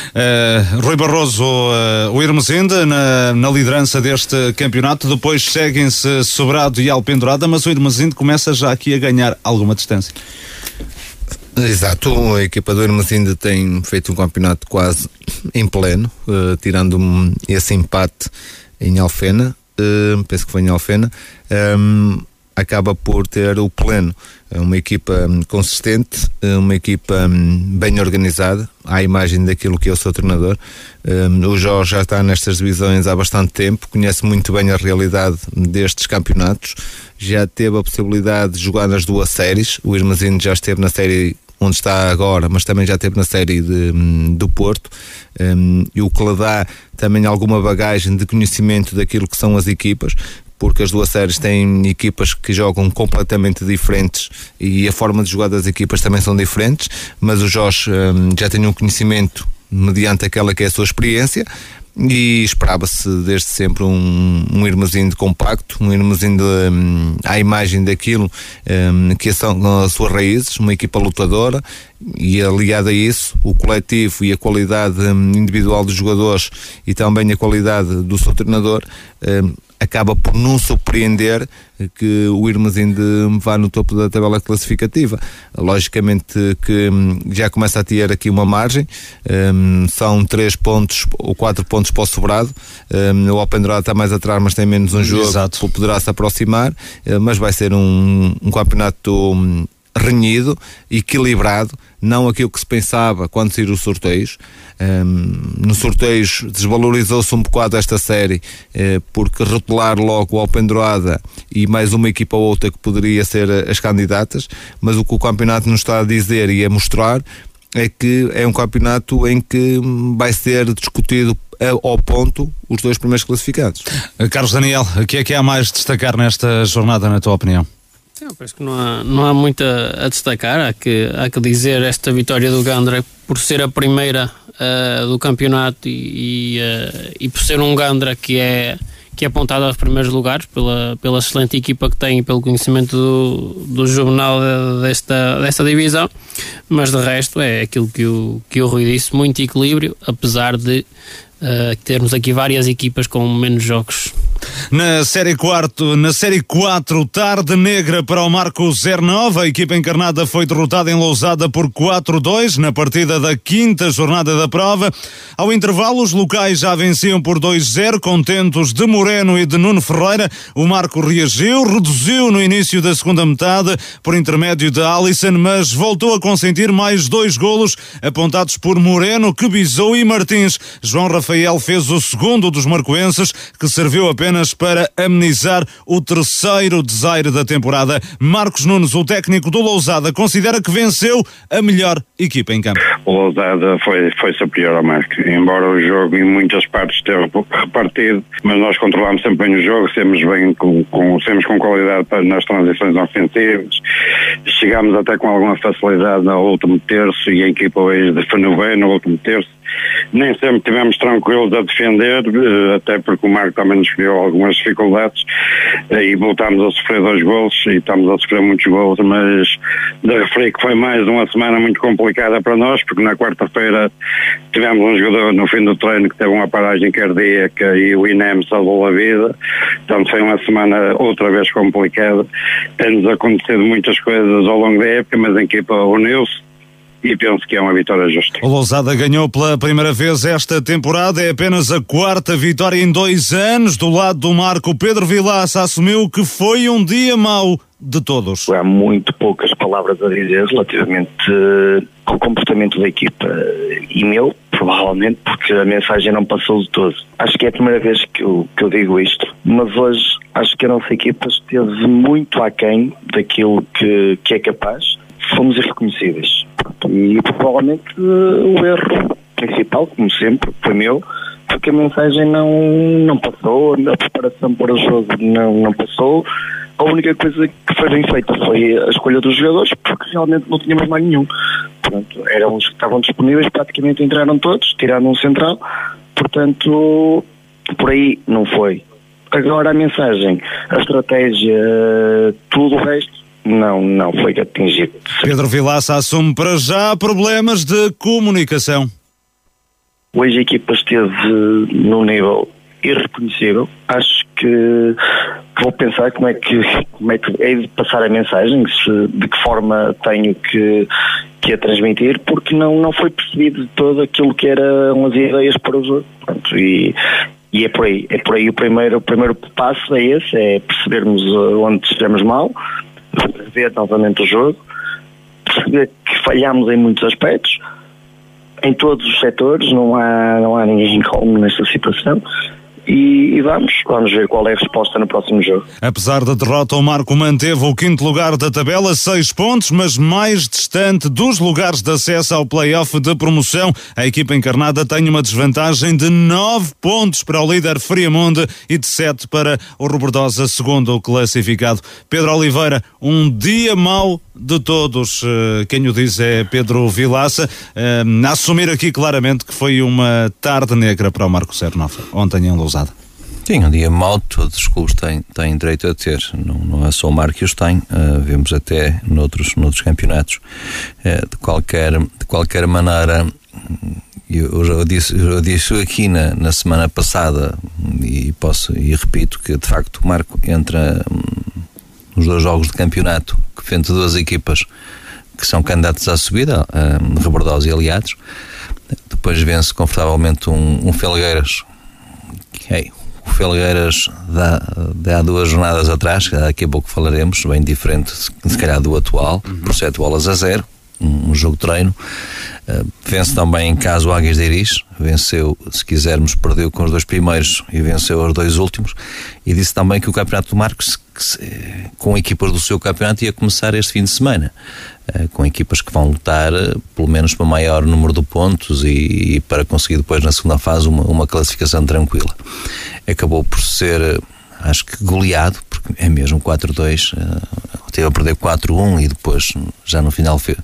Speaker 1: Uh, Rui Barroso, uh, o Irmesinde na, na, liderança deste campeonato, depois seguem-se Sobrado e Alpendurada, mas o Irmesinde começa já aqui a ganhar alguma distância.
Speaker 12: Exato, a equipa do Irmesinde tem feito um campeonato quase em pleno, uh, tirando esse empate em Alfena, penso que foi em Alfena. Um, acaba por ter o pleno. É uma equipa hum, consistente, é uma equipa hum, bem organizada, à imagem daquilo que é o seu treinador. Um, o Jorge já está nestas divisões há bastante tempo, conhece muito bem a realidade destes campeonatos, já teve a possibilidade de jogar nas duas séries. O Irmazino já esteve na série onde está agora, mas também já esteve na série de, do Porto, e o que lhe dá também alguma bagagem de conhecimento daquilo que são as equipas, porque as duas séries têm equipas que jogam completamente diferentes e a forma de jogar das equipas também são diferentes, mas o Jorge hum, já tem um conhecimento mediante aquela que é a sua experiência e esperava-se desde sempre um, um irmãozinho de compacto, um irmãozinho de, um, à imagem daquilo um, que são as suas raízes, uma equipa lutadora e aliada a isso o coletivo e a qualidade hum, individual dos jogadores e também a qualidade do seu treinador hum, acaba por não surpreender que o Irmesinde vá no topo da tabela classificativa. Logicamente que hum, já começa a ter aqui uma margem, um, são três pontos ou quatro pontos para o sobrado. Um, o Open Draw está mais atrás, mas tem menos um jogo, Exato. poderá se aproximar, uh, mas vai ser um, um campeonato hum, renhido, equilibrado, não aquilo que se pensava quando saíram os sorteios. Um, no sorteio desvalorizou-se um bocado esta série eh, porque rotular logo o Alpendroada e mais uma equipa ou outra que poderia ser as candidatas, mas o que o campeonato nos está a dizer e a mostrar é que é um campeonato em que vai ser discutido ao ponto os dois primeiros classificados.
Speaker 1: Carlos Daniel, o que é que há mais de destacar nesta jornada, na tua opinião?
Speaker 10: Sim, penso que não há, não há muito a, a, destacar. Há que, há que dizer esta vitória do Gandra por ser a primeira uh, do campeonato e, e, uh, e, por ser um Gandra que é, que é apontado aos primeiros lugares pela, pela excelente equipa que tem e pelo conhecimento do, do jornal desta, desta divisão. Mas de resto é aquilo que o, que o Rui disse: muito equilíbrio, apesar de uh, termos aqui várias equipas com menos jogos
Speaker 1: na Série 4, na Série 4, tarde negra para o Marco 09. A equipa encarnada foi derrotada em Lousada por 4-2 na partida da quinta jornada da prova. Ao intervalo, os locais já venciam por 2-0, contentos de Moreno e de Nuno Ferreira. O Marco reagiu, reduziu no início da segunda metade por intermédio de Alisson, mas voltou a consentir mais dois golos apontados por Moreno, que bisou e Martins. João Rafael fez o segundo dos marcoenses, que serviu apenas apenas para amenizar o terceiro desaire da temporada. Marcos Nunes, o técnico do Lousada, considera que venceu a melhor equipa em campo.
Speaker 5: O Lousada foi, foi superior ao Marco, embora o jogo em muitas partes esteja repartido, mas nós controlamos sempre bem o jogo, temos bem com, com, com qualidade nas transições ofensivas, chegámos até com alguma facilidade no último terço e a equipa hoje defendeu bem no último terço nem sempre tivemos tranquilos a defender, eh, até porque o Marco também nos criou algumas dificuldades. E voltámos a sofrer dois golos e estamos a sofrer muitos golos, mas de referir que foi mais uma semana muito complicada para nós, porque na quarta-feira tivemos um jogador no fim do treino que teve uma paragem cardíaca e o INEM salvou a vida, portanto foi uma semana outra vez complicada. Tem-nos acontecido muitas coisas ao longo da época, mas a equipa uniu-se e penso que é uma vitória justa.
Speaker 1: O Lousada ganhou pela primeira vez esta temporada, é apenas a quarta vitória em dois anos. Do lado do Marco, Pedro Vilaça assumiu que foi um dia mau de todos.
Speaker 4: Há muito poucas palavras a dizer relativamente uh, ao comportamento da equipa e meu, provavelmente, porque a mensagem não passou de todo. Acho que é a primeira vez que eu, que eu digo isto, mas hoje acho que a nossa equipa esteve muito aquém daquilo que, que é capaz. Fomos irreconhecíveis. E provavelmente uh, o erro principal, como sempre, foi meu, porque a mensagem não, não passou, a preparação para o jogo não, não passou. A única coisa que foi bem feita foi a escolha dos jogadores, porque realmente não tínhamos mais nenhum. Portanto, eram os que estavam disponíveis, praticamente entraram todos, tiraram um central. Portanto, por aí não foi. Agora a mensagem, a estratégia, tudo o resto, não, não foi atingido.
Speaker 1: Pedro Vilaça assume para já problemas de comunicação.
Speaker 4: Hoje a equipa esteve num nível irreconhecível. Acho que vou pensar como é que, como é que é de passar a mensagem, se, de que forma tenho que, que a transmitir, porque não, não foi percebido todo aquilo que eram as ideias para o jogo. Pronto, e, e é por aí, é por aí o primeiro, o primeiro passo é esse, é percebermos onde estamos mal, ver novamente o jogo, perceber que falhamos em muitos aspectos, em todos os setores, não há, não há ninguém calmo nesta situação. E, e, vamos, vamos ver qual é a resposta no próximo jogo.
Speaker 1: Apesar da derrota, o Marco manteve o quinto lugar da tabela, seis pontos, mas mais distante dos lugares de acesso ao play-off de promoção. A equipa encarnada tem uma desvantagem de nove pontos para o líder Friamonde e de sete para o Robordosa, segundo o classificado. Pedro Oliveira, um dia mau de todos. Eh, quem o diz é Pedro Vilaça. Eh, a assumir aqui claramente que foi uma tarde negra para o Marco Sernofa, ontem em Lousada.
Speaker 11: Sim, um dia mau, todos os clubes têm, têm direito a ter, não, não é só o Marco que os tem, uh, vemos até noutros, noutros campeonatos. Uh, de, qualquer, de qualquer maneira, eu, eu, disse, eu disse aqui na, na semana passada e posso e repito que de facto o Marco entra hum, nos dois jogos de campeonato frente a duas equipas que são candidatos à subida, um, Rebordosa e Aliados. Depois vence confortavelmente um, um Felgueiras. Okay. O Felgueiras dá, dá duas jornadas atrás, que daqui a pouco falaremos, bem diferente se calhar do atual, uhum. por sete bolas a zero, um, um jogo de treino. Uh, vence também em casa o Águias de Iris, venceu, se quisermos, perdeu com os dois primeiros e venceu os dois últimos. E disse também que o Campeonato do Marcos com equipas do seu campeonato ia começar este fim de semana. Eh, com equipas que vão lutar eh, pelo menos para maior número de pontos e, e para conseguir depois na segunda fase uma, uma classificação tranquila. Acabou por ser, eh, acho que goleado, porque é mesmo 4-2, teve a perder 4-1 e depois já no final fez,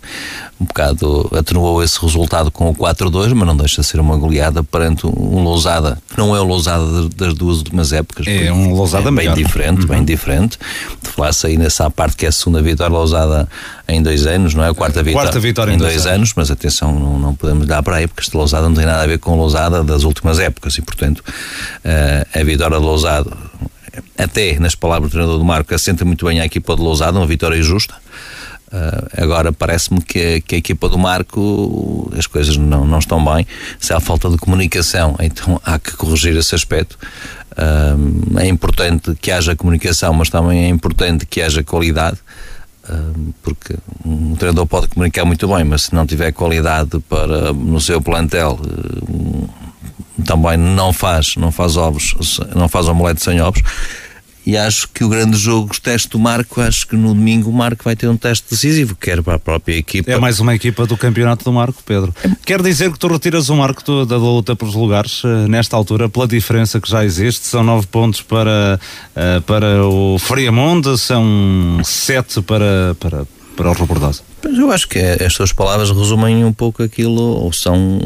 Speaker 11: um bocado atenuou esse resultado com o 4-2, mas não deixa de ser uma goleada perante um Lousada, que não é o Lousada das duas últimas épocas.
Speaker 1: É um Lousada
Speaker 11: é bem
Speaker 1: melhor.
Speaker 11: diferente, uhum. bem diferente. Falar-se aí nessa parte que é a segunda vitória Lousada em dois anos, não é? A quarta, vitória,
Speaker 1: quarta vitória
Speaker 11: em
Speaker 1: em
Speaker 11: dois,
Speaker 1: dois
Speaker 11: anos. mas atenção, não, não podemos dar para aí, porque este Lousada não tem nada a ver com o Lousada das últimas épocas e, portanto, uh, a vitória de Lousada até nas palavras do treinador do Marco, assenta muito bem a equipa de Lousada, uma vitória justa. Uh, agora parece-me que, que, a equipa do Marco as coisas não, não estão bem. Se há falta de comunicação, então há que corrigir esse aspecto. Uh, é importante que haja comunicação, mas também é importante que haja qualidade. Uh, porque um treinador pode comunicar muito bem, mas se não tiver qualidade para no seu plantel, também não faz, não faz ovos, não faz omelete sem ovos. E acho que o grande jogo, o teste do Marco, acho que no domingo o Marco vai ter um teste decisivo, quer para a própria equipa.
Speaker 1: É mais uma equipa do campeonato do Marco, Pedro. Quer dizer que tu retiras o Marco da luta pelos lugares, eh, nesta altura, pela diferença que já existe, são nove pontos para, eh, para o Friamonte, são sete para, para, para o Robordosa.
Speaker 11: Mas eu acho que as suas palavras resumem um pouco aquilo, ou são,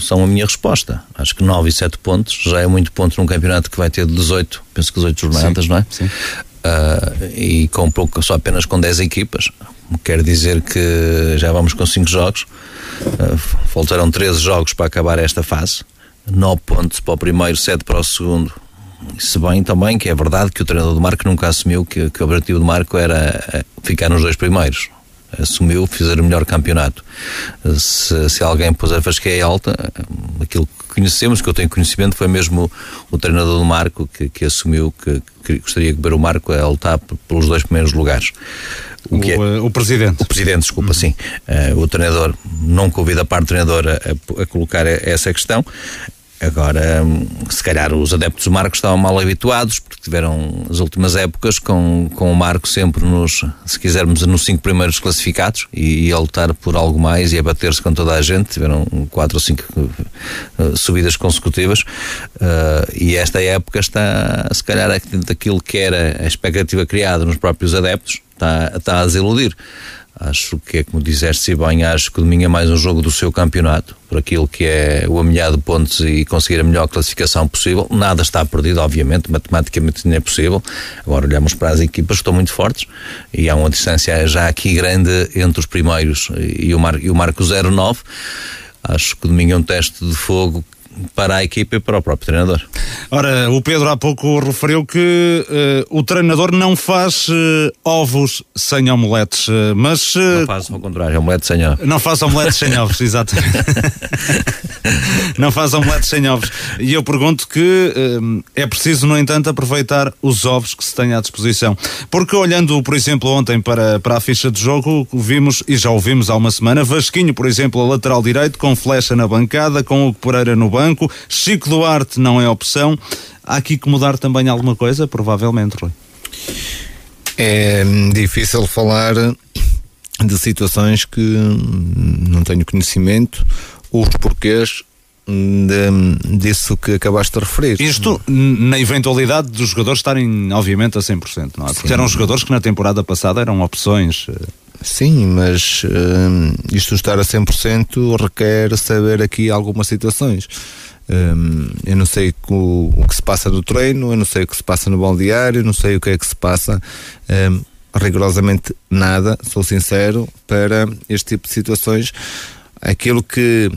Speaker 11: são a minha resposta. Acho que 9 e 7 pontos já é muito ponto num campeonato que vai ter 18, penso que 18 jornadas,
Speaker 1: sim,
Speaker 11: não é?
Speaker 1: Sim.
Speaker 11: Uh, e com pouco, só apenas com 10 equipas. Quer dizer que já vamos com 5 jogos, uh, faltaram 13 jogos para acabar esta fase, 9 pontos para o primeiro, 7 para o segundo. Se bem também que é verdade que o treinador do Marco nunca assumiu que, que o objetivo do Marco era eh, ficar nos dois primeiros assumiu fazer o melhor campeonato. Se, se alguém pôs a fasqueia alta, aquilo conhecemos, que eu tenho conhecimento, foi mesmo o, o treinador do Marco que, que assumiu que, que gostaria de ver o Marco a lutar pelos dois primeiros lugares.
Speaker 1: O, que é, o presidente.
Speaker 11: O presidente, desculpa, uhum. sim. Uh, o treinador, não convida a parte treinadora a, a colocar essa questão. Agora, se calhar os adeptos do Marco estavam mal habituados, porque tiveram as últimas épocas com, com o Marco sempre nos, se quisermos, nos cinco primeiros classificados e, a lutar por algo mais e a bater-se com toda a gente. Tiveram quatro ou cinco uh, subidas consecutivas uh, e esta época está, se calhar, daquilo que era a expectativa criada nos próprios adeptos, está, está a desiludir. Acho que é como disseste bem, acho que domingo é mais um jogo do seu campeonato, por aquilo que é o amelhado de pontos e conseguir a melhor classificação possível. Nada está perdido, obviamente, matematicamente não é possível. Agora olhamos para as equipas que estão muito fortes e há uma distância já aqui grande entre os primeiros e o, Mar, e o Marco 09. Acho que domingo é um teste de fogo para a equipa e para o próprio treinador.
Speaker 1: Ora, o Pedro há pouco referiu que uh, o treinador não faz uh, ovos sem omeletes, uh, mas...
Speaker 11: não faz ao contrário, omeletes sem ovos.
Speaker 1: Não faz omeletes sem ovos, exatamente. não faz omeletes sem ovos. E eu pergunto que é preciso, no entanto, aproveitar os ovos que se têm à disposição. Porque olhando, por exemplo, ontem para, para a ficha de jogo, vimos, e já ouvimos há uma semana, Vasquinho, por exemplo, a lateral direito, com flecha na bancada, com o Pereira no banco, banco. Chico Duarte não é opção. Há aqui que mudar também alguma coisa? Provavelmente, Rui.
Speaker 12: É difícil falar de situações que não tenho conhecimento, os porquês de, disso que acabaste de referir.
Speaker 1: Isto na eventualidade dos jogadores estarem, obviamente, a 100%, não é? Porque Sim. eram jogadores que na temporada passada eram opções.
Speaker 12: Sim, mas uh, isto estar a 100% requer saber aqui algumas situações. Um, eu não sei o, o, que se passa no treino, eu não sei o que se passa no balneário, não sei o que é que se passa. Um, rigorosamente nada, sou sincero, para este tipo de situações. Aquilo que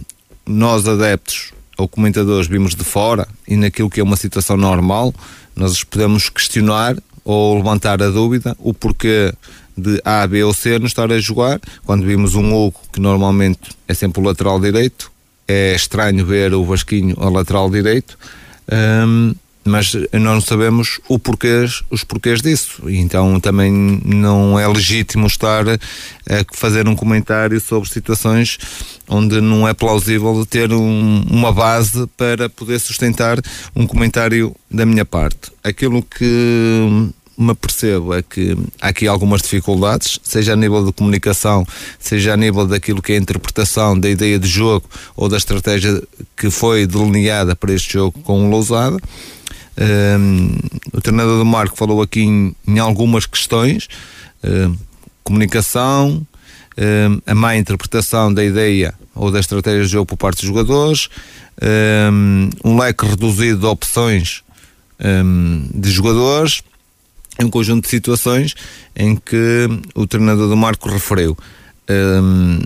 Speaker 12: nós, adeptos ou comentadores, vimos de fora e naquilo que é uma situação normal, nós podemos questionar ou levantar a dúvida o porquê de A, B ou C não estar a jogar. Quando vimos um Hugo, que normalmente é sempre o lateral direito, é estranho ver o Vasquinho a lateral direito. Um, mas nós não sabemos o porquês, os porquês disso. Então também não é legítimo estar a fazer um comentário sobre situações onde não é plausível ter um, uma base para poder sustentar um comentário da minha parte. Aquilo que me percebo é que há aqui algumas dificuldades, seja a nível de comunicação, seja a nível daquilo que é a interpretação da ideia de jogo ou da estratégia que foi delineada para este jogo com o Lousada. Um, o treinador do Marco falou aqui em, em algumas questões, um, comunicação, um, a má interpretação da ideia ou da estratégia de jogo por parte dos jogadores, um leque reduzido de opções de jogadores é um conjunto de situações em que o treinador do Marco referiu. Um,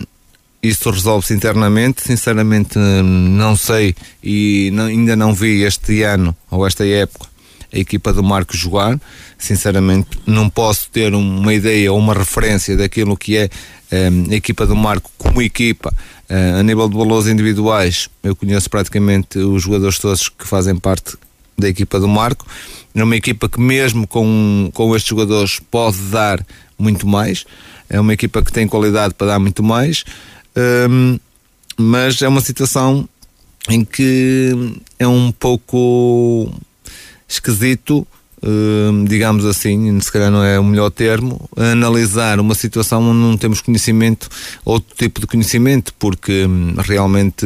Speaker 12: isso resolve-se internamente, sinceramente não sei e não, ainda não vi este ano ou esta época a equipa do Marco jogar. Sinceramente, não posso ter uma ideia ou uma referência daquilo que é um, a equipa do Marco como equipa. Uh, a nível de valores individuais, eu conheço praticamente os jogadores todos que fazem parte da equipa do Marco. É uma equipa que, mesmo com, com estes jogadores, pode dar muito mais. É uma equipa que tem qualidade para dar muito mais. Um, mas é uma situação em que é um pouco esquisito, um, digamos assim, se calhar não é o melhor termo, analisar uma situação onde não temos conhecimento, outro tipo de conhecimento, porque hum, realmente,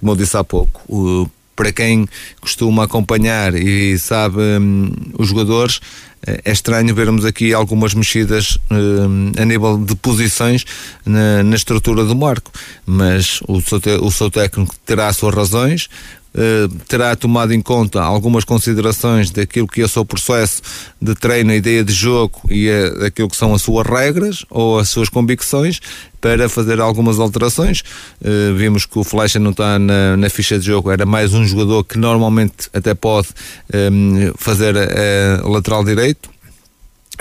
Speaker 12: como eu disse há pouco, para quem costuma acompanhar e sabe um, os jogadores, eh, é estranho vermos aqui algumas mexidas um, a nível de posições na, na, estrutura do marco, mas o seu, o seu técnico terá as suas razões, terá tomado em conta algumas considerações daquilo que é o seu processo de treino, a ideia de jogo e a, daquilo que são as suas regras ou as suas convicções para fazer algumas alterações. Uh, vimos que o Flecha não está na, na, ficha de jogo, era mais um jogador que normalmente até pode ehm, fazer a lateral direito.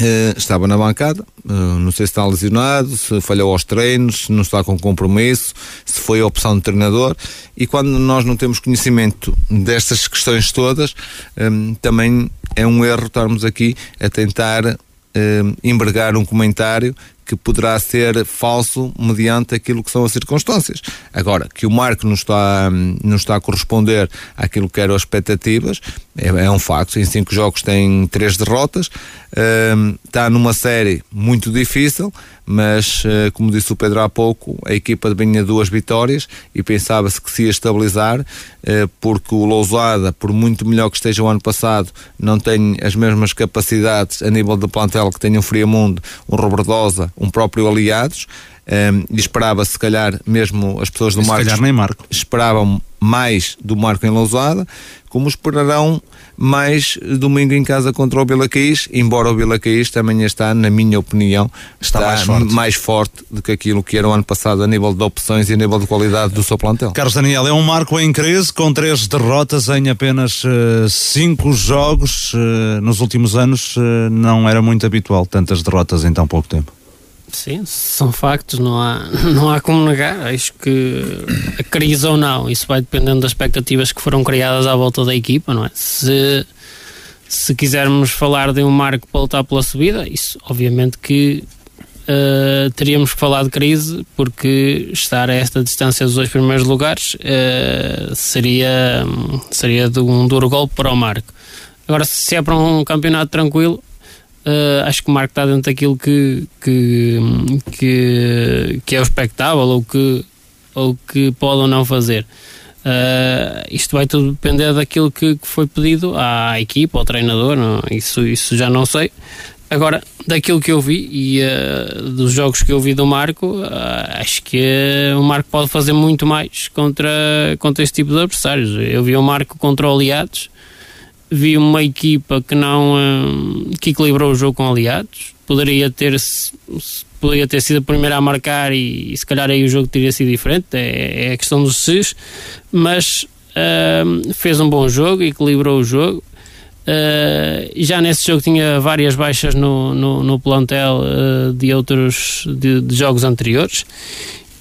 Speaker 12: Uh, estava na bancada, uh, não sei se está lesionado, se falhou aos treinos, se não está com compromisso, se foi a opção do treinador. E quando nós não temos conhecimento destas questões todas, um, também é um erro estarmos aqui a tentar empregar um comentário que poderá ser falso mediante aquilo que são as circunstâncias. Agora, que o Marco não está, não está a corresponder àquilo que eram as expectativas, é, é um facto. Em cinco jogos tem três derrotas, uh, está numa série muito difícil, mas, uh, como disse o Pedro há pouco, a equipa vinha duas vitórias e pensava-se que se ia estabilizar, uh, porque o Lousada, por muito melhor que esteja o ano passado, não tem as mesmas capacidades a nível de plantel que tem o Friamundo, um Robertosa, um próprio Aliados. Um, e esperava se calhar mesmo as pessoas do Marco,
Speaker 1: nem Marco
Speaker 12: esperavam mais do Marco em Lousada como esperarão mais domingo em casa contra o Vila Caís, embora o Vila Caís também está, na minha opinião, está, está mais, forte. mais, forte. do que aquilo que era o ano passado a nível de opções e a nível de qualidade do seu plantel.
Speaker 1: Carlos Daniel, é um marco em crise com três derrotas em apenas uh, cinco jogos. Uh, nos últimos anos uh, não era muito habitual tantas derrotas em tão pouco tempo.
Speaker 10: Sim, são factos, não há, não há como negar. Acho que a crise ou não, isso vai dependendo das expectativas que foram criadas à volta da equipa, não é? Se, se quisermos falar de um marco para lutar pela subida, isso obviamente que uh, teríamos que falar de crise, porque estar a esta distância dos dois primeiros lugares uh, seria, seria de um duro golpe para o marco. Agora, se é para um campeonato tranquilo, Uh, acho que o Marco está dentro daquilo que, que, que, que é o expectável ou que, ou que pode ou não fazer. Uh, isto vai tudo depender daquilo que, que, foi pedido à equipa, ao treinador, não, isso, isso já não sei. Agora, daquilo que eu vi e uh, dos jogos que eu vi do Marco, acho que o Marco pode fazer muito mais contra, contra este tipo de adversários. Eu vi o Marco contra o Aliados vi uma equipa que não hum, que equilibrou o jogo com aliados. Poderia ter poderia ter sido a primeira a marcar e, e se calhar aí o jogo teria sido diferente. É, é a questão dos SIS mas uh, fez um bom jogo equilibrou o jogo. Uh, já nesse jogo tinha várias baixas no, no, no plantel uh, de outros de, de, jogos anteriores.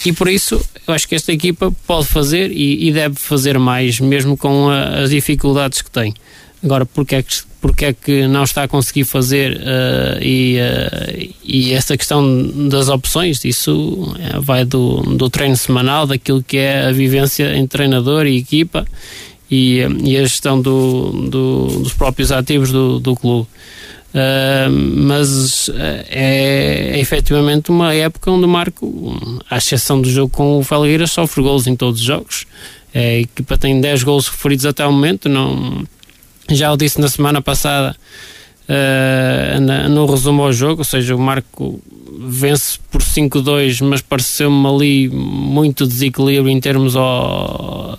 Speaker 10: E por isso eu acho que esta equipa pode fazer e, e deve fazer mais mesmo com a, as dificuldades que tem Agora, porque é que, porque é que não está a conseguir fazer uh, e, uh, e essa questão das opções, isso eh, vai do, do treino semanal, daquilo que é a vivência entre treinador e equipa e, e a gestão do, do, dos próprios ativos do, do clube. Uh, mas é, é efetivamente uma época onde o Marco, à exceção do jogo com o Felgueiras, sofre gols em todos os jogos. A equipa tem 10 gols referidos até ao momento, não já o disse na semana passada uh, no resumo ao jogo, ou seja, o Marco vence por 5-2, mas pareceu-me ali muito desequilíbrio em termos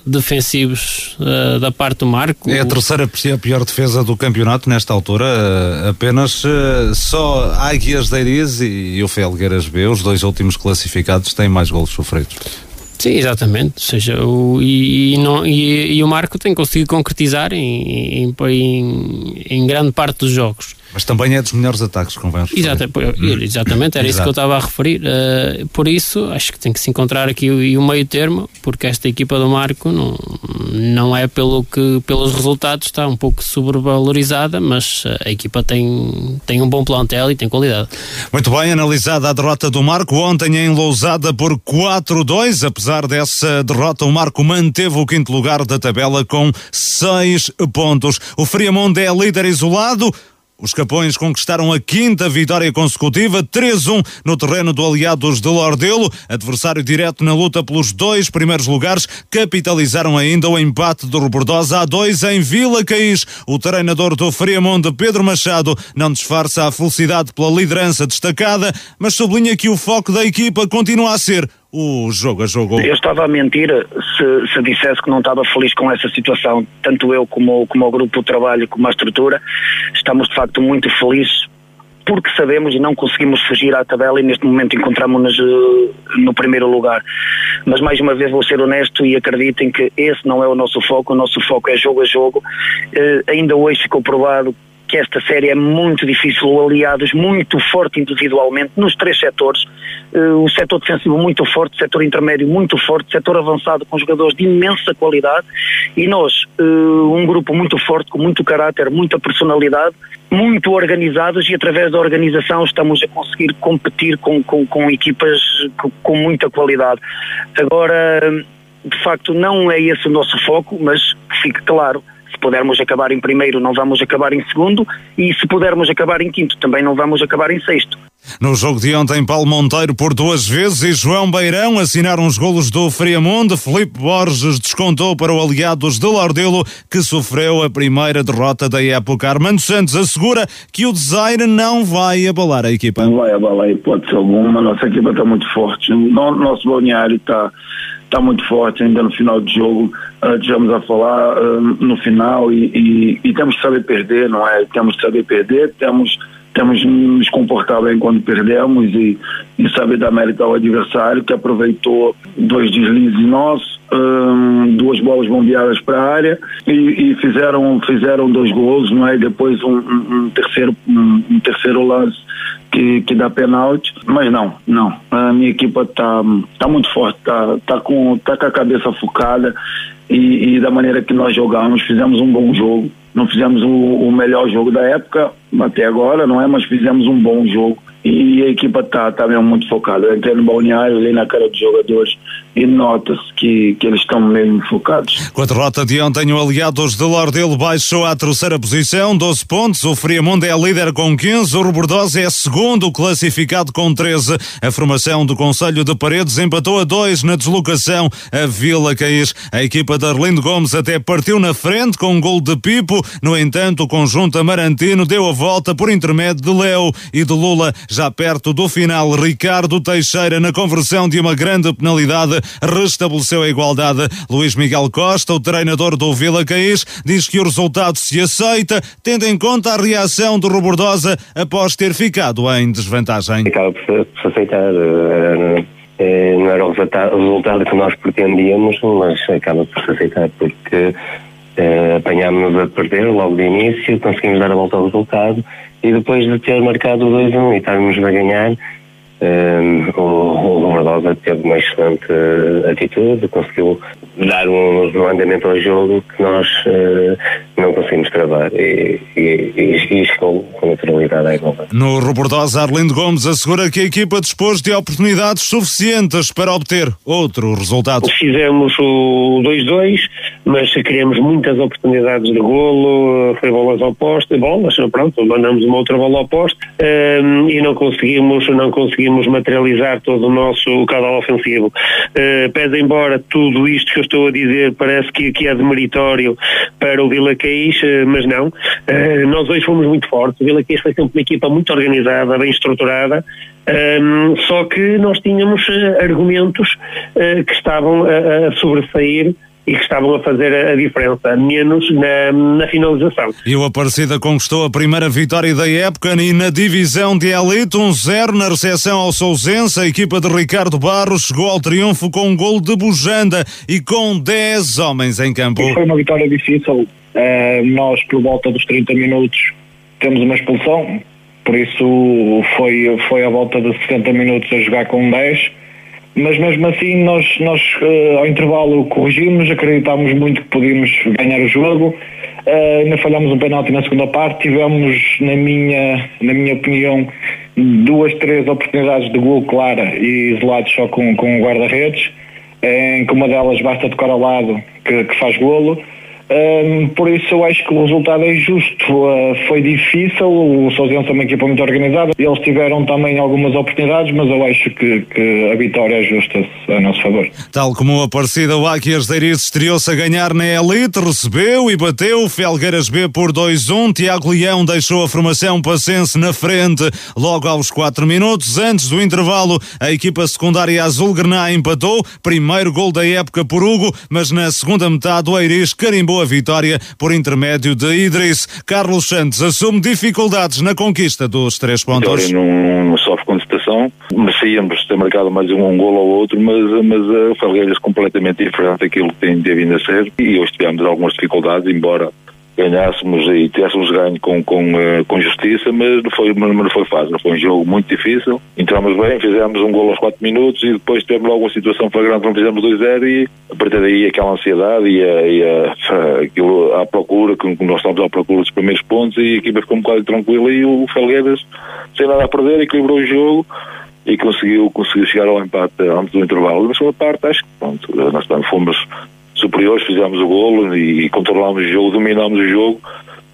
Speaker 10: defensivos uh, da parte do Marco.
Speaker 1: É a terceira a pior defesa do campeonato nesta altura, uh, apenas uh, só Águias de Eiriz e, e o Felgueiras B, os dois últimos classificados, têm mais golos sofridos.
Speaker 10: Sim, exatamente. Ou seja, o, e, e, não, e, e, o Marco tem conseguido concretizar em, em, em, em grande parte dos jogos.
Speaker 1: Mas também é dos melhores ataques, convém
Speaker 10: Exatamente, hum. exatamente era Exato. isso que eu estava a referir. Uh, por isso, acho que tem que se encontrar aqui o, o meio termo, porque esta equipa do Marco não, não é pelo que, pelos resultados, está um pouco sobrevalorizada, mas a equipa tem, tem um bom plantel e tem qualidade.
Speaker 1: Muito bem, analisada a derrota do Marco ontem em Lousada por 4-2. Apesar dessa derrota, o Marco manteve o quinto lugar da tabela com 6 pontos. O Friamonte é líder isolado. Os Capões conquistaram a quinta vitória consecutiva, 3-1 no terreno do Aliados de Lordelo. Adversário direto na luta pelos dois primeiros lugares, capitalizaram ainda o empate do Robordosa a 2 em Vila Caís. O treinador do Friamonte, Pedro Machado, não disfarça a felicidade pela liderança destacada, mas sublinha que o foco da equipa continua a ser o jogo a jogo.
Speaker 6: Eu estava a mentir se, se dissesse que não estava feliz com essa situação. Tanto eu como, como o grupo de trabalho, como a estrutura, estamos de facto muito felizes porque sabemos e não conseguimos fugir à tabela e neste momento encontramos-nos uh, no primeiro lugar. Mas mais uma vez vou ser honesto e acreditem que esse não é o nosso foco, o nosso foco é jogo a jogo. Uh, ainda hoje ficou provado que esta série é muito difícil, aliados muito forte individualmente nos três setores, uh, o setor defensivo muito forte, o setor intermédio muito forte, o setor avançado com jogadores de imensa qualidade e nós, uh, um grupo muito forte, com muito caráter, muita personalidade, muito organizados e através da organização estamos a conseguir competir com, com, com equipas com, muita qualidade. Agora, de facto, não é esse o nosso foco, mas que fique claro pudermos acabar em primeiro, não vamos acabar em segundo, e se pudermos acabar em quinto, também não vamos acabar em sexto.
Speaker 1: No jogo de ontem, Paulo Monteiro por duas vezes e João Beirão assinaram os golos do Friamundo. Felipe Borges descontou para o Aliados de Lordelo, que sofreu a primeira derrota da época. Armando Santos assegura que o design não vai abalar a equipa.
Speaker 15: Não vai abalar a hipótese alguma. Nossa equipa está muito forte. Nosso balneário está está muito forte ainda no final do jogo, uh, a falar uh, no final e, e, e, temos que saber perder, não é? Temos que saber perder, temos temos nos comportar bem quando perdemos e, e saber dar mérito ao adversário que aproveitou dois deslizes nossos, um, duas bolas bombeadas para a área e, e, fizeram fizeram dois gols, não é? E depois um, um terceiro um, um terceiro lance que, que dá penalti, mas não, não. A minha equipa tá, tá muito forte, tá, tá, com, tá com a cabeça focada e, e da maneira que nós jogamos, fizemos um bom jogo. Não fizemos o, o melhor jogo da época até agora, não é? Mas fizemos um bom jogo e a equipa está tá mesmo muito focada. Eu entrei no balneário, olhei na cara dos jogadores e nota-se que, que eles estão mesmo focados.
Speaker 1: Com a derrota de ontem, o Aliados de Lordelo baixou à terceira posição, 12 pontos. O Friamundo é líder com 15, o Robordosa é segundo, classificado com 13. A formação do Conselho de Paredes empatou a 2 na deslocação a Vila Caís. A equipa de Arlindo Gomes até partiu na frente com um gol de Pipo. No entanto, o conjunto amarantino deu a volta por intermédio de Leo e de Lula. Já perto do final, Ricardo Teixeira, na conversão de uma grande penalidade, restabeleceu a igualdade. Luís Miguel Costa, o treinador do Vila Caís, diz que o resultado se aceita, tendo em conta a reação do Robordosa após ter ficado em desvantagem.
Speaker 16: Acaba por se aceitar. Eh, eh, não era o resultado que nós pretendíamos, mas acaba por se aceitar, porque Uh, apanhámos-nos a perder logo de início, conseguimos dar a volta ao resultado e depois de ter marcado o 2-1 e estarmos a ganhar, um, o, o Barbosa teve uma excelente uh, atitude, conseguiu dar um, andamento ao jogo que nós uh, não conseguimos travar e, e, e, e chegou com naturalidade à igualdade.
Speaker 1: No Robordosa, Arlindo Gomes assegura que a equipa dispôs de oportunidades suficientes para obter outro resultado.
Speaker 14: Fizemos o 2-2, mas criamos muitas oportunidades de golo, foi bolas ao poste, bolas, pronto, mandamos uma outra bola ao poste um, e não conseguimos, não conseguimos conseguimos materializar todo o nosso caudal ofensivo. Uh, pese embora tudo isto que eu estou a dizer parece que, que é demeritório para o Vila Caís, uh, mas não. Uh, nós hoje fomos muito fortes. O Vila Caís foi sempre uma equipa muito organizada, bem estruturada. Um, só que nós tínhamos argumentos que estavam a, a sobressair e que estavam a fazer a, diferença, menos na, na, finalização.
Speaker 1: E o Aparecida conquistou a primeira vitória da época e na divisão de elite, um zero na recepção ao Sousense, a equipa de Ricardo Barros chegou ao triunfo com um gol de Bujanda e com 10 homens em campo.
Speaker 9: Foi uma vitória difícil, uh, nós por volta dos 30 minutos temos uma expulsão, por isso foi, foi a volta de 60 minutos a jogar com 10 mas mesmo assim nós, nós uh, ao intervalo corrigimos, acreditámos muito que podíamos ganhar o jogo, uh, ainda falhámos um penalti na segunda parte, tivemos na minha, na minha opinião duas, três oportunidades de gol clara e isolados só com, com o guarda-redes, em que uma delas basta tocar ao lado que, que faz golo, um, por isso eu acho que o resultado é justo. Uh, foi difícil, o Sousense é uma equipa muito organizada, eles tiveram também algumas oportunidades, mas eu acho que, que a vitória é justa a nosso favor.
Speaker 1: Tal como o Aparecida, o Áquias Deirice estreou-se a ganhar na Elite, recebeu e bateu Felgueiras B por 2-1. Tiago Leão deixou a formação passense na frente logo aos 4 minutos. Antes do intervalo, a equipa secundária Azul Grená empatou. Primeiro gol da época por Hugo, mas na segunda metade o Eiris carimbou a vitória por intermédio de Idris. Carlos Santos assume dificuldades na conquista dos três pontos.
Speaker 17: Vitória não, sofre contestação, merecíamos ter marcado mais um, um gol ou outro, mas, mas uh, Felgueiras completamente diferente daquilo que tem, tem vindo a ser e hoje tivemos algumas dificuldades, embora ganhássemos e tivéssemos ganho com, com, uh, com justiça, mas não, foi, não foi fácil. Foi um jogo muito difícil. Entramos bem, fizemos um gol aos 4 minutos e depois temos logo uma situação flagrante, não fizemos 2-0 e a partir daí aquela ansiedade e, a, e a, aquilo à procura, que nós estamos à procura dos primeiros pontos e a equipa ficou um bocado tranquila e o Felgueiras, sem nada a perder, equilibrou o jogo e conseguiu, conseguiu chegar ao empate antes do intervalo. Na segunda parte, acho que pronto, nós fomos superiores, fizemos o golo e, e controlámos o jogo, dominámos o jogo,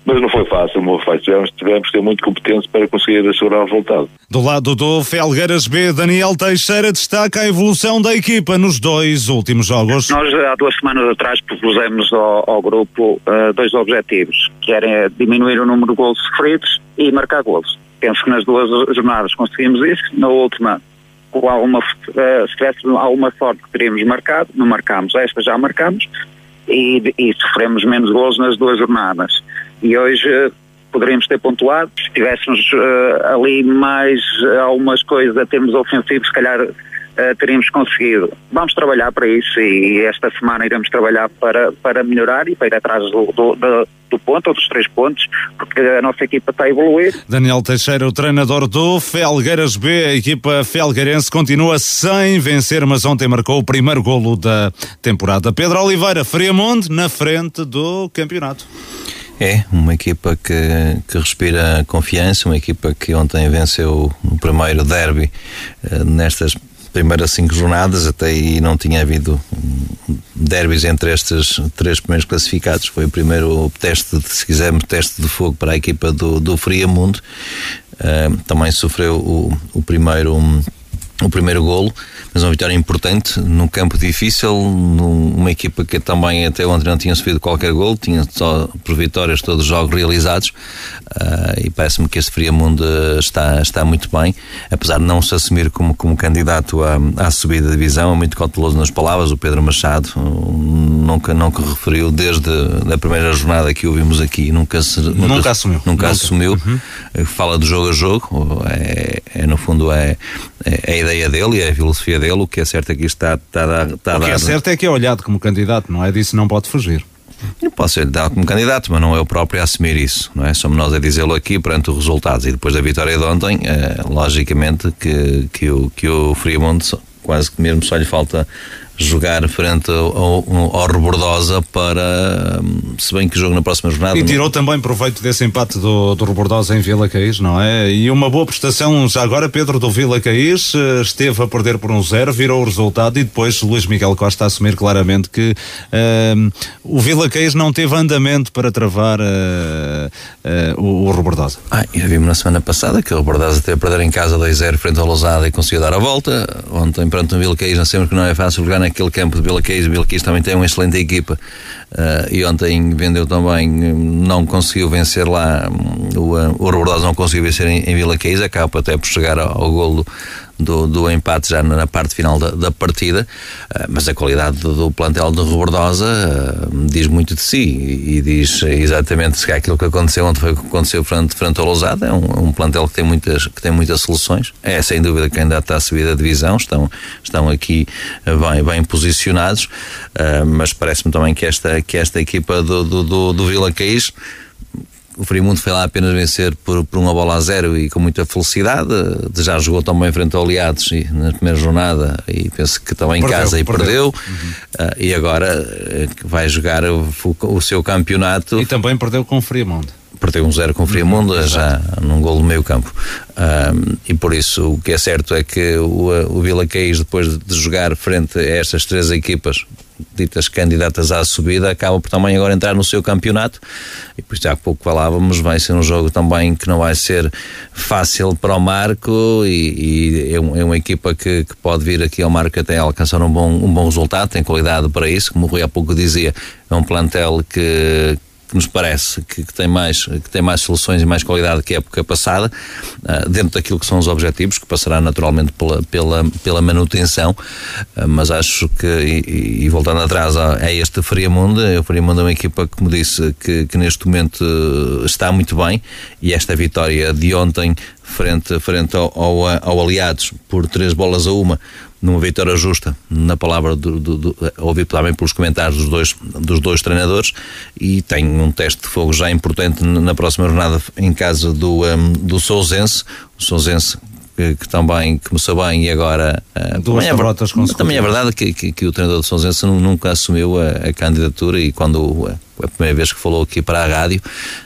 Speaker 17: mas não foi fácil, não foi fácil. Tivemos, tivemos que ter muito competência para conseguir assegurar o resultado.
Speaker 1: Do lado do Felgueiras B, Daniel Teixeira destaca a evolução da equipa nos dois últimos jogos.
Speaker 18: Nós, há duas semanas atrás, propusemos ao, ao grupo uh, dois objetivos, que eram diminuir o número de gols sofridos e marcar gols. Penso que nas duas jornadas conseguimos isso. Na última, com alguma, uh, se tivesse alguma sorte que teríamos marcado, não marcámos. Esta já marcámos e, e sofremos menos gols nas duas jornadas. E hoje uh, poderíamos ter pontuado, se tivéssemos uh, ali mais algumas coisas a termos ofensivos, se calhar uh, teríamos conseguido. Vamos trabalhar para isso e esta semana iremos trabalhar para, para melhorar e para ir atrás do, do, do, do ponto ou dos três pontos, porque a nossa equipa está a evoluir.
Speaker 1: Daniel Teixeira, o treinador do Felgueiras B, a equipa felgueirense continua sem vencer, mas ontem marcou o primeiro golo da temporada. Pedro Oliveira, Friamonte, na frente do campeonato.
Speaker 11: É, uma equipa que, que respira confiança, uma equipa que ontem venceu o primeiro derby uh, nestas primeiras cinco jornadas, até aí não tinha havido derbys entre estes três primeiros classificados. Foi o primeiro teste, se quisermos, teste de fogo para a equipa do, do Friamundo. Uh, também sofreu o, o primeiro. Um, o primeiro golo, mas uma vitória importante num campo difícil, numa equipa que também até ontem não tinha sofrido qualquer golo, tinha só por vitórias todos os jogos realizados uh, e parece-me que este Friamundo está, está muito bem, apesar de não se assumir como, como candidato à, à subida da divisão, é muito cauteloso nas palavras, o Pedro Machado nunca, nunca referiu desde a primeira jornada que ouvimos aqui, nunca se,
Speaker 1: nunca, nunca assumiu.
Speaker 11: Nunca, nunca. assumiu, uhum. fala de jogo a jogo, é, é no fundo é, é a ideia dele e é a filosofia dele, o que é certo é que isto está, está, está
Speaker 1: O que é certo é que é olhado como candidato, não é? Disso não pode fugir.
Speaker 11: Eu posso ser dado como candidato, mas não é o próprio a assumir isso, não é? Somos nós a dizê-lo aqui perante os resultados. E depois da vitória de ontem, é, logicamente que, que, o, que o Friamonte quase que mesmo só lhe falta jogar frente ao, ao, Rebordosa para, hum, se bem que jogo na próxima jornada.
Speaker 1: E tirou também proveito desse empate do, do Rebordosa em Vila Caís, não é? E uma boa prestação já agora, Pedro do Vila Caís, eh, esteve a perder por um zero, virou o resultado e depois Luís Miguel Costa a assumir claramente que uh, o Vila Caís não teve andamento para travar uh, uh, o, o Rebordosa.
Speaker 11: Ah, eu vi-me na semana passada que o Rebordosa teve a perder em casa 2-0 frente ao Lousada e conseguiu dar a volta. Ontem, perante o Vila Caís, nós sempre que não é fácil jogar naquele campo de. O Vila Caís também tem uma excelente equipa uh, e ontem vendeu também, não conseguiu vencer lá, o, o Rebordosa não conseguiu vencer em, em Caís, acaba até por chegar ao, ao golo do, do empate já na parte final da, da partida, uh, mas a qualidade do, plantel de Rebordosa uh, diz muito de si e, diz exatamente se aquilo que aconteceu ontem foi o que aconteceu frente, frente ao Lousada, é um, um, plantel que tem, muitas, que tem muitas soluções, é sem dúvida que ainda está a subir a divisão, estão, estão aqui uh, bem, bem posicionados, mas parece-me também que esta, que esta equipa do, do, do, do Vila Caís o Frimundo foi lá apenas vencer por, por uma bola a zero e com muita felicidade. Já jogou também frente ao Aliados e, na primeira jornada e penso que também em casa e perdeu. perdeu. Uhum. Uh, e agora uh, vai jogar o, o, seu campeonato.
Speaker 1: E também perdeu com o Frimundo
Speaker 11: perdeu um zero com o Friamundo, uhum, já num gol no meio campo. Um, e por isso o que é certo é que o, o Vila Caís, depois de jogar frente a estas três equipas, ditas candidatas à subida, acaba por também agora entrar no seu campeonato. E por isso há pouco falávamos, vai ser um jogo também que não vai ser fácil para o Marco e, e é, um, é, uma equipa que, que, pode vir aqui ao Marco até alcançar um bom, um bom resultado, tem qualidade para isso, como o Rui há pouco dizia, é um plantel que, que nos parece que, que, tem mais, que tem mais soluções e mais qualidade que a época passada, uh, dentro daquilo que são os objetivos, que passará naturalmente pela, pela, pela manutenção, uh, mas acho que, e, e voltando atrás a, a este Friamundo, o Friamundo é uma equipa, como disse, que, que neste momento está muito bem e esta vitória de ontem frente, frente ao, ao, ao Aliados por três bolas a uma numa vitória justa, na palavra do, do, do, ouvi também pelos comentários dos dois, dos dois treinadores, e tem um teste de fogo já importante na próxima jornada em casa do, um, do Sousense. O Sousense que, que, também começou bem e agora
Speaker 1: uh, duas também, derrotas
Speaker 11: é, também é verdade que, que, que o treinador do Sousense nunca assumiu a, a candidatura e quando a primeira vez que falou aqui para a rádio,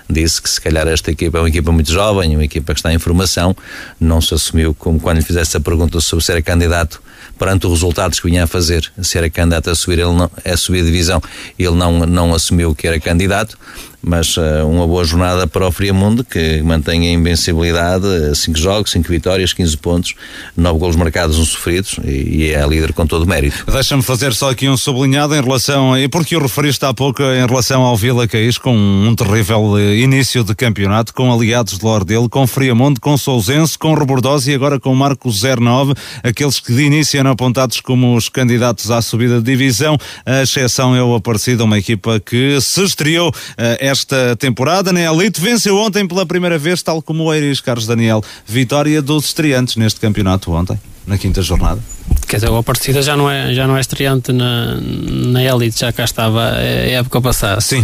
Speaker 11: disse que se calhar esta equipa é uma equipa muito jovem, uma equipa que está em formação, não se assumiu como quando lhe fizesse a pergunta sobre se era candidato perante os resultados que vinha a fazer, se era candidato a subir, ele não, a subir a divisão, ele não, não assumiu que era candidato, mas uh, uma boa jornada para o Friamundo, que mantém a invencibilidade, 5 eh, jogos, 5 vitórias, 15 pontos, 9 golos marcados, 1 sofridos, e, é líder com todo o mérito.
Speaker 1: Deixa-me fazer só aqui um sublinhado em relação, e porque o referiste há pouco, em relação ao Vila Caís, com um terrível eh, início de campeonato, com aliados de Lordelo, com Friamundo, com Sousense, com Rebordosa e agora com Marco 09, aqueles que de início eram apontados como os candidatos à subida de divisão, a exceção é o Aparecido, uma equipa que se estreou uh, esta temporada na Elite. Venceu ontem pela primeira vez, tal como o Eiris Carlos Daniel. Vitória dos estreantes neste campeonato ontem, na quinta jornada.
Speaker 10: Quer dizer, o Aparecida já não é, já não é estreante na, na Elite, já cá estava a época passada.
Speaker 1: Sim.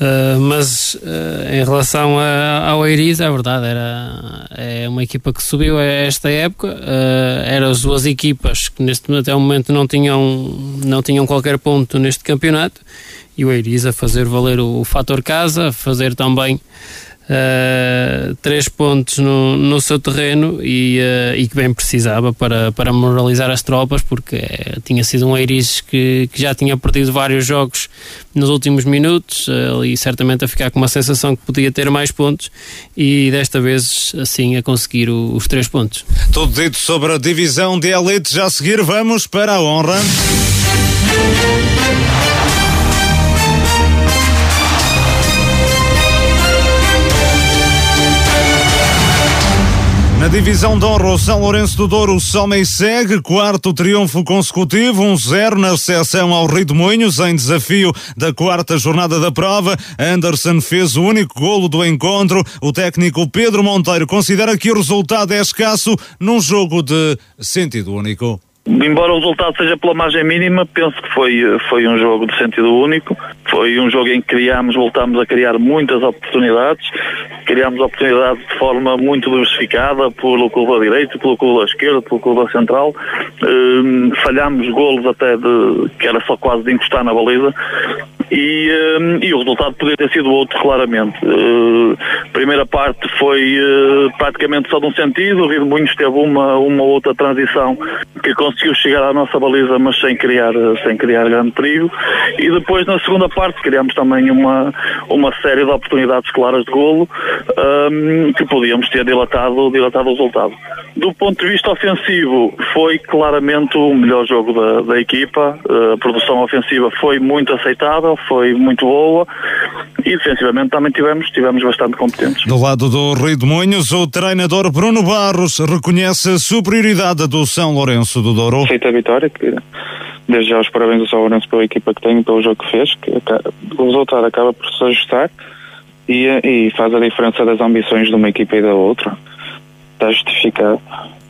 Speaker 10: Uh, mas uh, em relação a, ao Eiris, é verdade, era, é uma equipa que subiu a esta época, uh, eram as duas equipas que neste até o momento não tinham, não tinham qualquer ponto neste campeonato e o Eiris a fazer valer o, o fator casa, fazer também uh, três pontos no, no seu terreno e, uh, e que bem precisava para, para moralizar as tropas, porque uh, tinha sido um Eiris que, que já tinha perdido vários jogos nos últimos minutos e certamente a ficar com uma sensação que podia ter mais pontos e desta vez assim a conseguir o, os três pontos.
Speaker 1: Tudo dito sobre a divisão de elite, já a seguir vamos para a honra. Divisão de honra, o São Lourenço do Douro, o Somem segue, quarto triunfo consecutivo, 1-0 um na recepção ao Rio de Moinhos, em desafio da quarta jornada da prova. Anderson fez o único golo do encontro. O técnico Pedro Monteiro considera que o resultado é escasso num jogo de sentido único.
Speaker 19: Embora o resultado seja pela margem mínima, penso que foi, foi um jogo de sentido único. Foi um jogo em que criámos, voltámos a criar muitas oportunidades. Criámos oportunidades de forma muito diversificada, pelo clube direito, pelo clube esquerdo, pelo clube central. Uh, falhámos golos até de que era só quase de encostar na baliza. E, uh, e o resultado poderia ter sido outro, claramente. Uh, primeira parte foi uh, praticamente só de um sentido. O Rio de teve uma, uma outra transição que conseguiu chegar à nossa baliza, mas sem criar, sem criar grande perigo. E depois, na segunda parte, criámos também uma, uma série de oportunidades claras de golo um, que podíamos ter dilatado, dilatado o resultado. Do ponto de vista ofensivo, foi claramente o melhor jogo da, da equipa. Uh, a produção ofensiva foi muito aceitável, foi muito boa e defensivamente também tivemos, tivemos bastante competentes.
Speaker 1: Do lado do Rio de Moinhos, o treinador Bruno Barros reconhece a superioridade do São Lourenço do Douro.
Speaker 20: Aceita a vitória, que desde já os parabéns ao São Lourenço pela equipa que tem e pelo jogo que fez, que o resultado acaba por se ajustar e, e faz a diferença das ambições de uma equipa e da outra. Está justificado.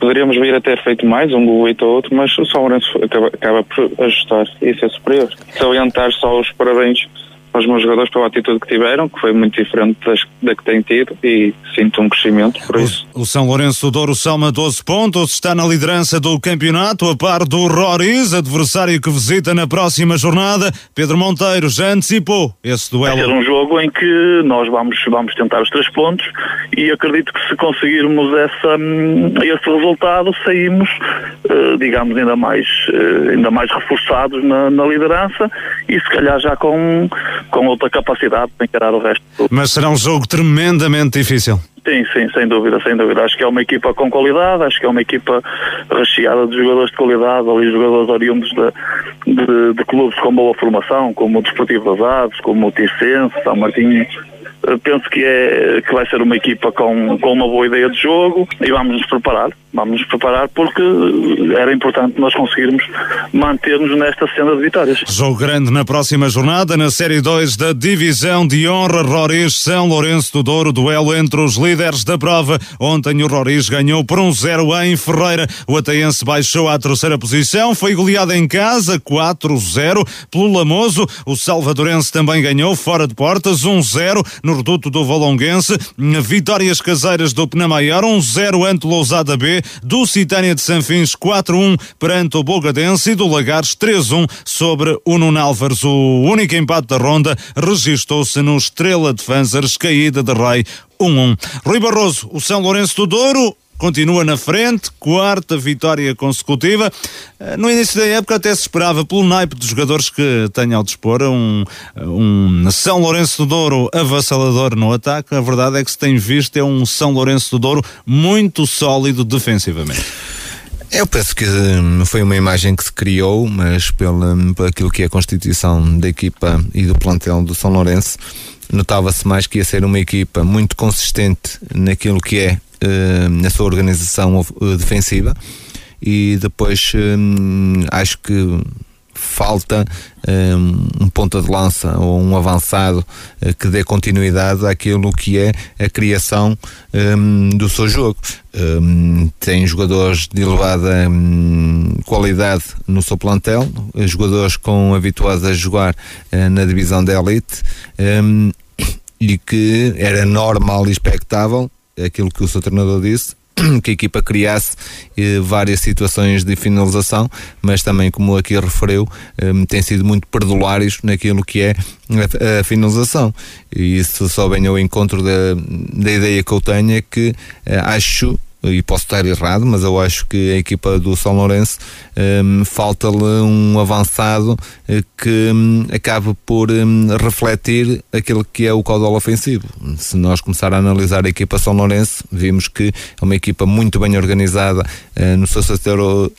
Speaker 20: Poderíamos vir a ter feito mais, um gol ou outro, mas o São Lourenço acaba, acaba por ajustar e ser superior. Salientar só os parabéns aos meus jogadores pela atitude que tiveram, que foi muito diferente das, da que têm tido e sinto um crescimento por isso.
Speaker 1: O, São Lourenço do Douro soma 12 pontos, está na liderança do campeonato, a par do Roriz, adversário que visita na próxima jornada. Pedro Monteiro já antecipou esse duelo.
Speaker 19: Vai ser um jogo em que nós vamos, vamos tentar os três pontos e acredito que se conseguirmos essa, hum, esse resultado, saímos, eh, digamos, ainda mais, eh, ainda mais reforçados na, na liderança e se calhar já com com outra capacidade para encarar o resto.
Speaker 1: Mas será um jogo tremendamente difícil.
Speaker 19: Sim, sim, sem dúvida, sem dúvida. Acho que é uma equipa com qualidade, acho que é uma equipa recheada de jogadores de qualidade, ali jogadores oriundos de, de, de clubes com boa formação, como o Desportivo das Aves, como o Ticense, São Martinho, penso que, é, que vai ser uma equipa com, com uma boa ideia de jogo e vamos nos preparar. Vamos nos preparar porque era importante nós conseguirmos manter-nos nesta cena de vitórias.
Speaker 1: Jogo grande na próxima jornada, na Série 2 da Divisão de Honra, Roriz São Lourenço do Douro, duelo entre os líderes da prova. Ontem o Roriz ganhou por um 0 em Ferreira. O Ataense baixou à terceira posição, foi goleado em casa 4-0 pelo Lamoso. O Salvadorense também ganhou fora de portas 1-0 no reduto do Valonguense. Vitórias caseiras do Penamaior 1-0 ante Lousada B, do Citânia de Sanfins 4-1 perante o Bogadense e do Lagares 3-1 sobre o Nuno Álvares. O único empate da ronda registrou-se no Estrela de Fanzers, caída de Rei 1-1. Rui Barroso, o São Lourenço do Douro, continua na frente, quarta vitória consecutiva. Eh, no início da época até se esperava pelo naipe dos jogadores que tem ao dispor um, um São Lourenço do Douro avassalador no ataque. A verdade é que se tem visto é um São Lourenço do Douro muito sólido defensivamente.
Speaker 12: Eu penso que hum, foi uma imagem que se criou, mas pelo, aquilo que é a constituição da equipa e do plantel do São Lourenço, notava-se mais que ia ser uma equipa muito consistente naquilo que é na sua organização uh, defensiva e depois um, acho que falta um, um ponta de lança ou um avançado uh, que dê continuidade àquilo que é a criação um, do seu jogo. Um, tem jogadores de elevada qualidade no seu plantel, jogadores com habituados a jogar uh, na divisão da elite e que era normal e expectável aquilo que o seu treinador disse, que a equipa criasse eh, várias situações de finalização, mas também, como aqui referiu, eh, tem sido muito perdulários naquilo que é a, a, finalização. E isso só vem ao encontro da, da ideia que eu tenho, é que eh, acho e posso estar errado, mas eu acho que a equipa do São Lourenço um, falta-lhe um avançado uh, que um, acabe por um, refletir aquilo que é o caudal ofensivo. Se nós começar a analisar a equipa São Lourenço, vimos que é uma equipa muito bem organizada uh, no seu setor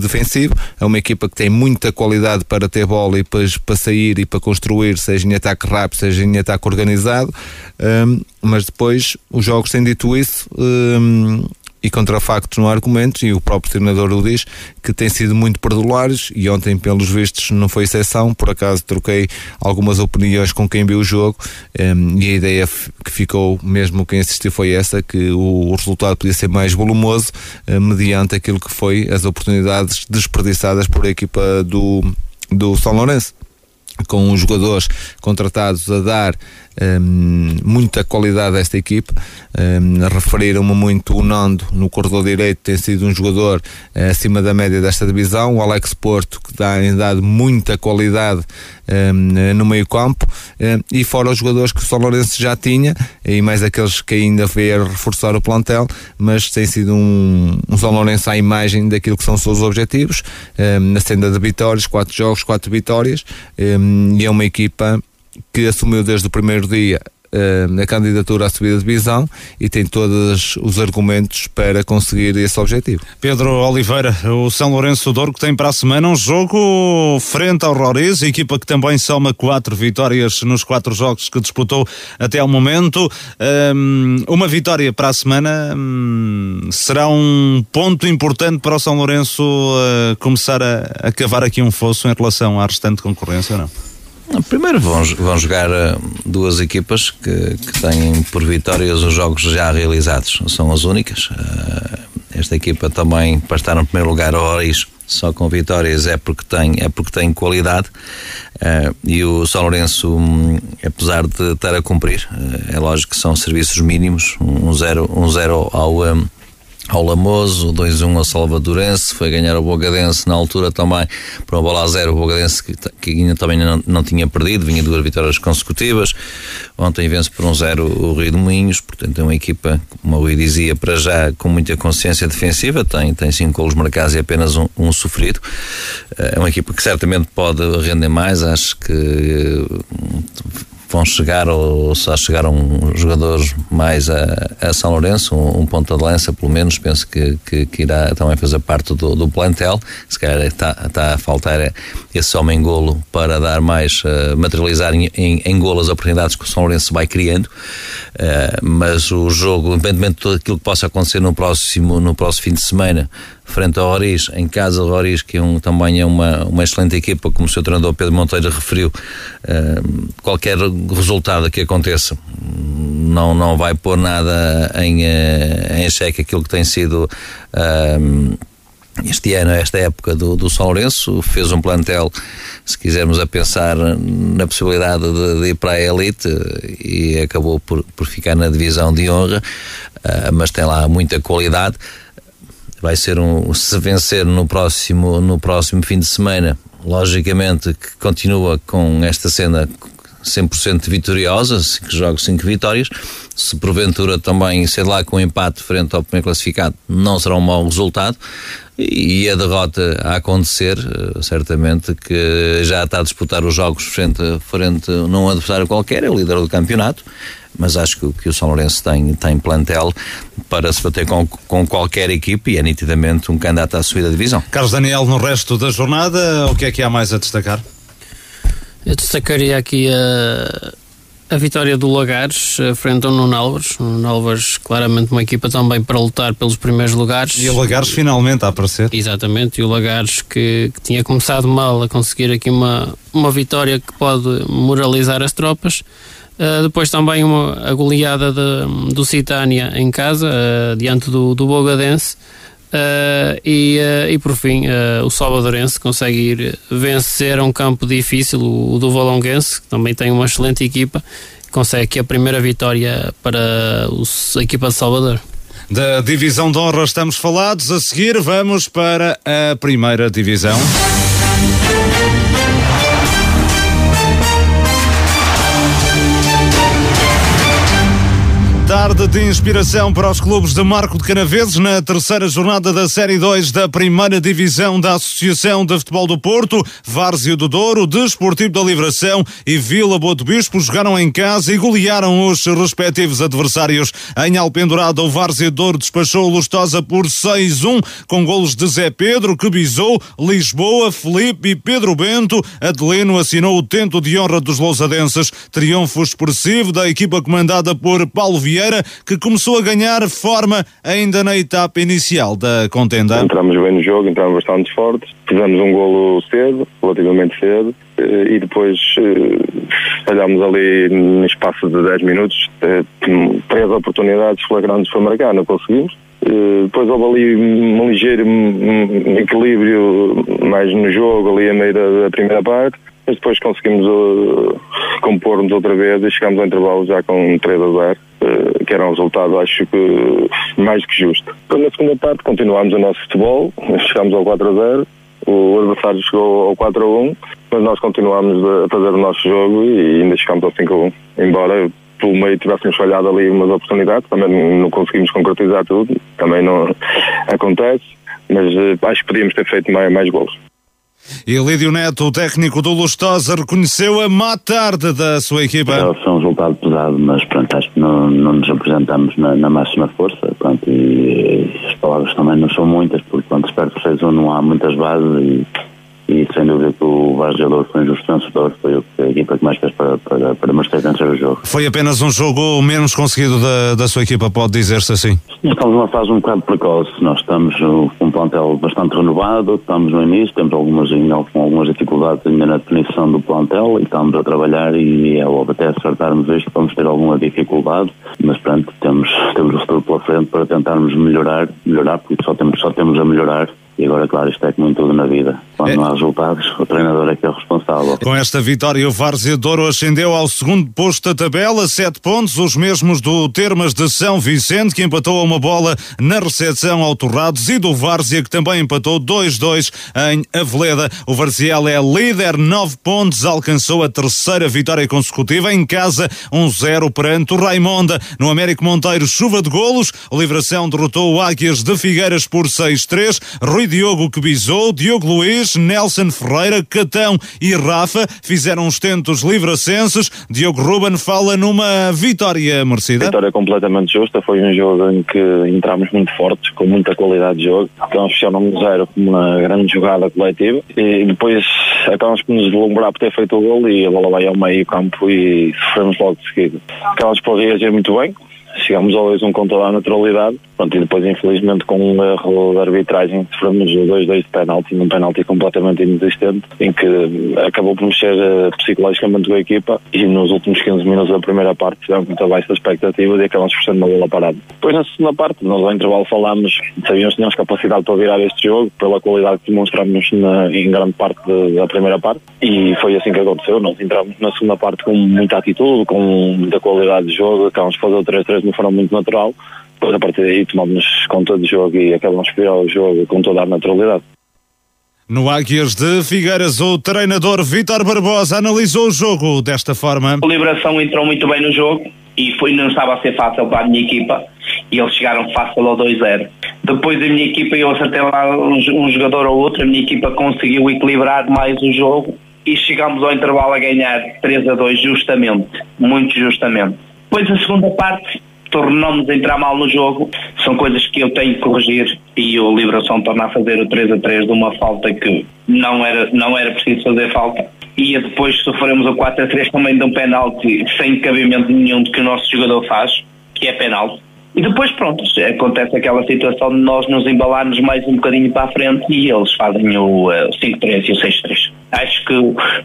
Speaker 12: defensivo, é uma equipa que tem muita qualidade para ter bola e para, para sair e para construir, seja em ataque rápido, seja em ataque organizado, hum, mas depois os jogos têm dito isso hum, e contra factos no argumento, e o próprio treinador o diz, que tem sido muito perdulários e ontem, pelos vistos, não foi exceção. Por acaso troquei algumas opiniões com quem viu o jogo um, e a ideia que ficou, mesmo quem assistiu, foi essa: que o, o resultado podia ser mais volumoso, uh, mediante aquilo que foi as oportunidades desperdiçadas por a equipa do, do São Lourenço com os jogadores contratados a dar um, muita qualidade a esta equipe. Um, Referiram-me muito o Nando no corredor direito, tem sido um jogador uh, acima da média desta divisão. O Alex Porto, que tem dado muita qualidade um, no meio-campo. e fora os jogadores que o São Lourenço já tinha, e mais aqueles que ainda veio reforçar o plantel, mas tem sido um, um São Lourenço à imagem daquilo que são os seus objetivos. na senda de vitórias, quatro jogos, quatro vitórias, e é uma equipa que assumiu desde o primeiro dia uh, a candidatura à subida de divisão e tem todos os argumentos para conseguir esse objetivo.
Speaker 1: Pedro Oliveira, o São Lourenço do Douro que tem para a semana um jogo frente ao Roriz, equipa que também soma quatro vitórias nos quatro jogos que disputou até ao momento. Um, uma vitória para a semana um, será um ponto importante para o São Lourenço uh, começar a, a cavar aqui um fosso em relação à restante concorrência, não?
Speaker 11: Primeiro vão, vão jogar eh, duas equipas que, que têm por vitórias os jogos já realizados, são as únicas. Eh, esta equipa também, para estar no primeiro lugar, Oris, só com vitórias é porque tem, é porque tem qualidade. Eh, e o São Lourenço, hum, apesar de estar a cumprir, é lógico que são serviços mínimos, um zero, um zero ao, hum, ao Lamoso, 2-1 ao Salvadorense, foi ganhar o Bogadense na altura também para uma bola a zero, o Bogadense que, que ainda também não, não tinha perdido, vinha duas vitórias consecutivas, ontem vence por um zero o Rio de Moinhos, portanto é uma equipa, como o Rui dizia, para já com muita consciência defensiva, tem, tem cinco golos marcados e apenas um, um sofrido, é uma equipa que certamente pode render mais, acho que vão chegar ou só chegaram jogadores mais a, a São Lourenço, um, um ponta de lança pelo menos, penso que, que, que, irá também fazer parte do, do plantel. Se calhar está, está a faltar esse homem golo para dar mais, uh, materializar em, em, em golo as oportunidades que o São Lourenço vai criando. Uh, mas o jogo, independentemente de tudo aquilo que possa acontecer no próximo, no próximo fim de semana, frente ao Roriz, em casa do Roriz, que é um, também é uma, uma excelente equipa, como o seu treinador Pedro Monteiro referiu, uh, qualquer resultado que aconteça não, não vai pôr nada em, uh, em xeque aquilo que tem sido uh, este ano, esta época do, do São Lourenço, fez um plantel, se quisermos a pensar na possibilidade de, de ir para a elite e acabou por, por ficar na divisão de honra, uh, mas tem lá muita qualidade. Vai ser um, se vencer no próximo, no próximo fim de semana, logicamente que continua com esta cena 100% vitoriosa, 5 jogos, 5 vitórias. Se porventura também, sei lá, com um empate frente ao primeiro classificado, não será um mau resultado. E a derrota a acontecer, eh, certamente que já está a disputar os jogos frente, frente a um adversário qualquer, é o líder do campeonato mas acho que, que, o São Lourenço tem, tem plantel para se bater com, com qualquer equipe e é nitidamente um candidato à subida da divisão.
Speaker 1: Carlos Daniel, no resto da jornada, o que é que há mais a destacar?
Speaker 10: Eu destacaria aqui a, a vitória do Lagares frente ao Nuno Álvares. O Nuno claramente, uma equipa também para lutar pelos primeiros lugares.
Speaker 1: E o Lagares finalmente a aparecer.
Speaker 10: Exatamente, e o Lagares que, que, tinha começado mal a conseguir aqui uma, uma vitória que pode moralizar as tropas. Uh, depois também uma, a goleada de, do Citânia em casa, uh, diante do, do Bogadense. Uh, e, uh, e por fim, uh, o Salvadorense consegue ir vencer um campo difícil, o, o do Valonguense, que também tem uma excelente equipa, consegue aqui a primeira vitória para a equipa de Salvador.
Speaker 1: Da divisão de honra estamos falados, a seguir vamos para a primeira divisão. Tarde de inspiração para os clubes de Marco de Canaveses na terceira jornada da Série 2 da primeira divisão da Associação de Futebol do Porto. Várzea do Douro, Desportivo da Livração e Vila Boa do Bispo jogaram em casa e golearam os respectivos adversários. Em Alpendurada, o Várzea do Douro despachou Lustosa por 6-1 com golos de Zé Pedro, que bisou Lisboa, Felipe e Pedro Bento. Adelino assinou o tento de honra dos lousadenses. Triunfo expressivo da equipa comandada por Paulo Vieira Vieira, que começou a ganhar forma ainda na etapa inicial da contenda.
Speaker 21: Entramos bem no jogo, entramos bastante fortes, fizemos um golo cedo, relativamente cedo, eh, e depois eh, falhámos ali no espaço de 10 minutos, eh, três oportunidades flagrantes para marcar, não conseguimos. Depois houve ali um ligeiro equilíbrio mais no jogo, ali a meio da primeira parte mas depois conseguimos uh, compor-nos outra vez e chegamos ao intervalo já com 3 a 0, uh, que era um resultado, acho que mais que justo. Então, na segunda parte, continuámos o nosso futebol, chegámos ao 4 a 0, o adversário chegou ao 4 a 1, mas nós continuámos a fazer o nosso jogo e ainda chegámos ao 5 a 1. Embora pelo meio tivéssemos falhado ali umas oportunidades, também não conseguimos concretizar tudo, também não acontece, mas uh, acho que podíamos ter feito mais, mais gols.
Speaker 1: E Lídio Neto, o técnico do Lustosa, reconheceu a má tarde da sua equipa.
Speaker 22: É, foi um resultado pesado, mas pronto, acho que não, não nos apresentamos na, na máxima força. Pronto, e, e, as palavras também não são muitas, porque quando se perde 6 não há muitas bases e e sem dúvida que o Vargeador foi um dos vencedores, foi a equipa que mais fez para, para, para merecer vencer o jogo.
Speaker 1: Foi apenas um jogo menos conseguido da, da sua equipa, pode dizer-se assim?
Speaker 22: Estamos numa fase um bocado precoce, nós estamos com um plantel bastante renovado, estamos no início, temos algumas, com algumas dificuldades ainda na definição do plantel e estamos a trabalhar e é óbvio até acertarmos isto vamos ter alguma dificuldade, mas pronto, temos, temos o futuro pela frente para tentarmos melhorar, melhorar porque só temos, só temos a melhorar e agora, claro, isto é como em tudo na vida. Quando é. não há resultados, o treinador é que é o responsável.
Speaker 1: Com esta vitória, o Várzea Douro ascendeu ao segundo posto da tabela, sete pontos, os mesmos do Termas de São Vicente, que empatou a uma bola na recepção ao Torrados, e do Várzea, que também empatou 2-2 em Aveleda. O Varziel é líder, nove pontos, alcançou a terceira vitória consecutiva em casa, 1-0 perante o Raimonda. No Américo Monteiro, chuva de golos, o Livração derrotou o Águias de Figueiras por 6-3. Rui Diogo que bisou, Diogo Luiz Nelson Ferreira, Catão e Rafa fizeram os tentos livracenses. Diogo Ruben fala numa vitória merecida.
Speaker 21: Vitória completamente justa, foi um jogo em que entramos muito fortes, com muita qualidade de jogo. Acabamos fechando zero com uma grande jogada coletiva e depois acabamos por nos deslumbrar por ter feito o gol e a bola vai ao meio campo e sofremos logo de seguida. Acabamos por reagir muito bem, chegamos ao 2-1 com toda a naturalidade Pronto, e depois, infelizmente, com um erro de arbitragem, sofremos 2-2 de penalti, num penalti completamente inexistente, em que acabou por mexer uh, psicologicamente com a equipa e nos últimos 15 minutos da primeira parte tivemos muito abaixo da expectativa e acabamos por ser uma bola parada. Depois, na segunda parte, nós ao intervalo falámos, sabíamos que tínhamos capacidade para virar este jogo, pela qualidade que demonstramos na, em grande parte da primeira parte, e foi assim que aconteceu. Nós entramos na segunda parte com muita atitude, com muita qualidade de jogo, acabamos de fazer o 3-3 de uma forma muito natural depois a partir daí tomamos conta do jogo e acabamos por o jogo com toda a naturalidade.
Speaker 1: No Águias de Figueiras, o treinador Vítor Barbosa analisou o jogo desta forma.
Speaker 23: A Liberação entrou muito bem no jogo e foi, não estava a ser fácil para a minha equipa e eles chegaram fácil ao 2-0. Depois a minha equipa, eu acertei lá um, um jogador ou outro, a minha equipa conseguiu equilibrar mais o jogo e chegámos ao intervalo a ganhar 3 a 2 justamente, muito justamente. Depois a segunda parte tornamos a entrar mal no jogo, são coisas que eu tenho que corrigir e o Liberação torna a fazer o 3 a 3 de uma falta que não era, não era preciso fazer falta. E depois sofremos o 4 a 3 também de um penalti sem cabimento nenhum que o nosso jogador faz, que é penalti. E depois, pronto, acontece aquela situação de nós nos embalarmos mais um bocadinho para a frente e eles fazem o uh, eh, 5-3 e o 6-3. Acho que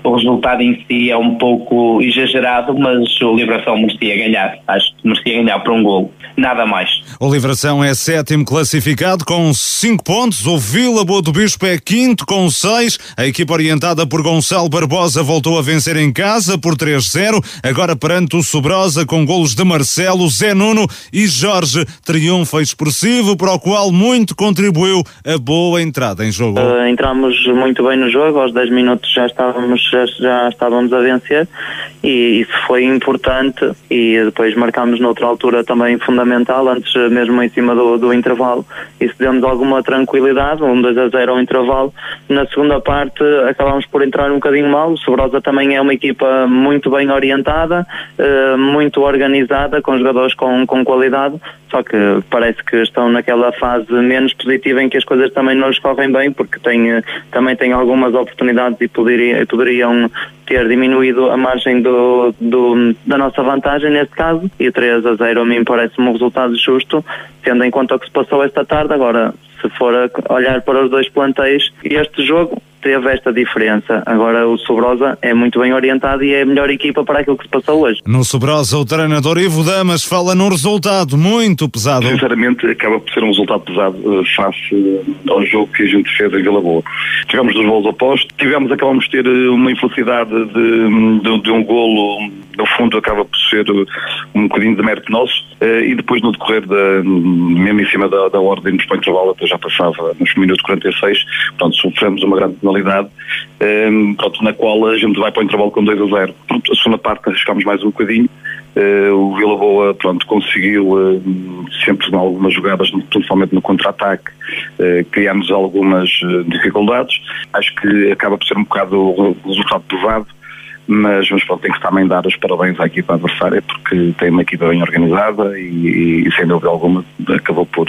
Speaker 23: o resultado em si é um pouco exagerado, mas o Liberação merecia ganhar. Acho que merecia ganhar por um gol. Nada mais.
Speaker 1: O Livração é sétimo classificado com 5 pontos. O Vila Boa do Bispo é quinto com 6. A equipa orientada por Gonçalo Barbosa voltou a vencer em casa por 3-0. Agora perante o Sobrosa com golos de Marcelo, Zé Nuno e Jorge. Triunfo expressivo para o qual muito contribuiu a boa entrada em jogo.
Speaker 24: Uh, entramos muito bem no jogo. Aos 10 minutos já estávamos, já, já estávamos a vencer e isso foi importante e depois marcámos noutra altura também fundamental, antes mesmo em cima do, do intervalo. Isso deu-nos alguma tranquilidade, um 2 a 0 ao intervalo. Na segunda parte acabámos por entrar um bocadinho mal. O Sobrosa também é uma equipa muito bem orientada, eh, muito organizada, com jogadores com, com qualidade, só que parece que estão naquela fase menos positiva em que as coisas também não lhes correm bem, porque têm, também têm algumas oportunidades e poderia, poderiam ter diminuído a margem do, do, da nossa vantagem neste caso, e 3 a 0 a mim parece-me um resultado justo, tendo em conta o que se passou esta tarde. Agora, se for olhar para os dois plantéis, este jogo teve esta diferença. Agora o Sobrosa é muito bem orientado e é a melhor equipa para aquilo que se passou hoje.
Speaker 1: No Sobrosa, o treinador Ivo Damas fala num resultado muito pesado.
Speaker 13: Sinceramente, acaba por ser um resultado pesado uh, face uh, ao jogo que a gente fez em Vila Boa. Tivemos dos gols opostos, tivemos, acabamos de ter uh, uma infelicidade de, de, de, um golo, no fundo acaba por ser um bocadinho de mérito nosso, e depois no decorrer da, mesmo em cima da, da ordem dos pontos de bola, já passava nos minutos 46, portanto sofremos uma grande penalidade, ehm, pronto, na qual a gente vai para o intervalo com 2 a 0. Pronto, a segunda parte arriscámos mais um bocadinho, uh, o Vila Boa pronto, conseguiu uh, sempre em algumas jogadas, principalmente no contra-ataque, uh, criámos algumas dificuldades. Acho que acaba por ser um bocado o resultado pesado mas, mas pronto, tem que também dar os parabéns à equipa adversária porque tem uma equipa bem organizada e, e sem dúvida alguma acabou por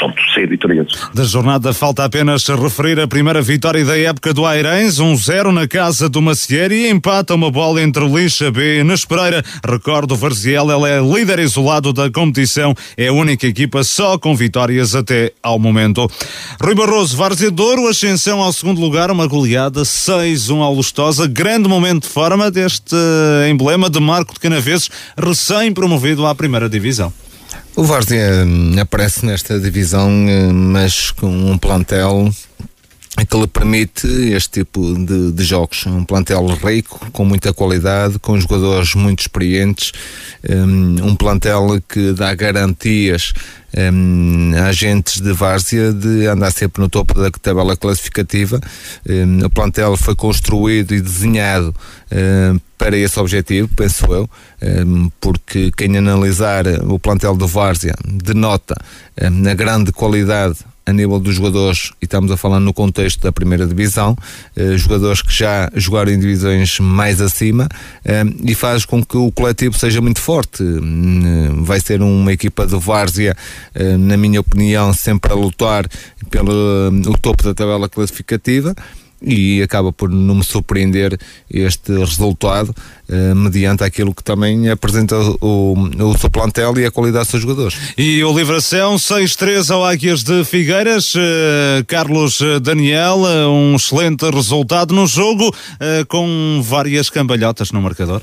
Speaker 13: pronto, ser vitorioso.
Speaker 1: Da jornada falta apenas referir a primeira vitória da época do Airens, 1-0 um na casa do Macieira e empata uma bola entre Lixa B e Nespereira. Recordo, o Varziel ele é líder isolado da competição, é a única equipa só com vitórias até ao momento. Rui Barroso, Várzea Douro, ascensão ao segundo lugar, uma goleada 6-1 ao Lustosa, grande momento de forma deste emblema de Marco de Canaveses, recém-promovido à primeira divisão.
Speaker 12: O Várzea hum, aparece nesta divisão, hum, mas com um plantel que lhe permite este tipo de, de, jogos. Um plantel rico, com muita qualidade, com jogadores muito experientes, um, um plantel que dá garantias um, agentes de várzea de andar sempre no topo da tabela classificativa. Um, o plantel foi construído e desenhado um, para esse objetivo, penso eu, um, porque quem analisar o plantel do Várzea denota um, a grande qualidade a nível dos jogadores, e estamos a falar no contexto da primeira divisão, eh, jogadores que já jogaram em divisões mais acima, eh, e faz com que o coletivo seja muito forte. Hum, vai ser uma equipa de várzea, eh, na minha opinião, sempre a lutar pelo o topo da tabela classificativa e acaba por não me surpreender este resultado eh, mediante aquilo que também apresenta o, o seu plantel e a qualidade dos seus jogadores.
Speaker 1: E o Livração 6-3 ao Águias de Figueiras, eh, Carlos Daniel, eh, um excelente resultado no jogo com várias cambalhotas no marcador.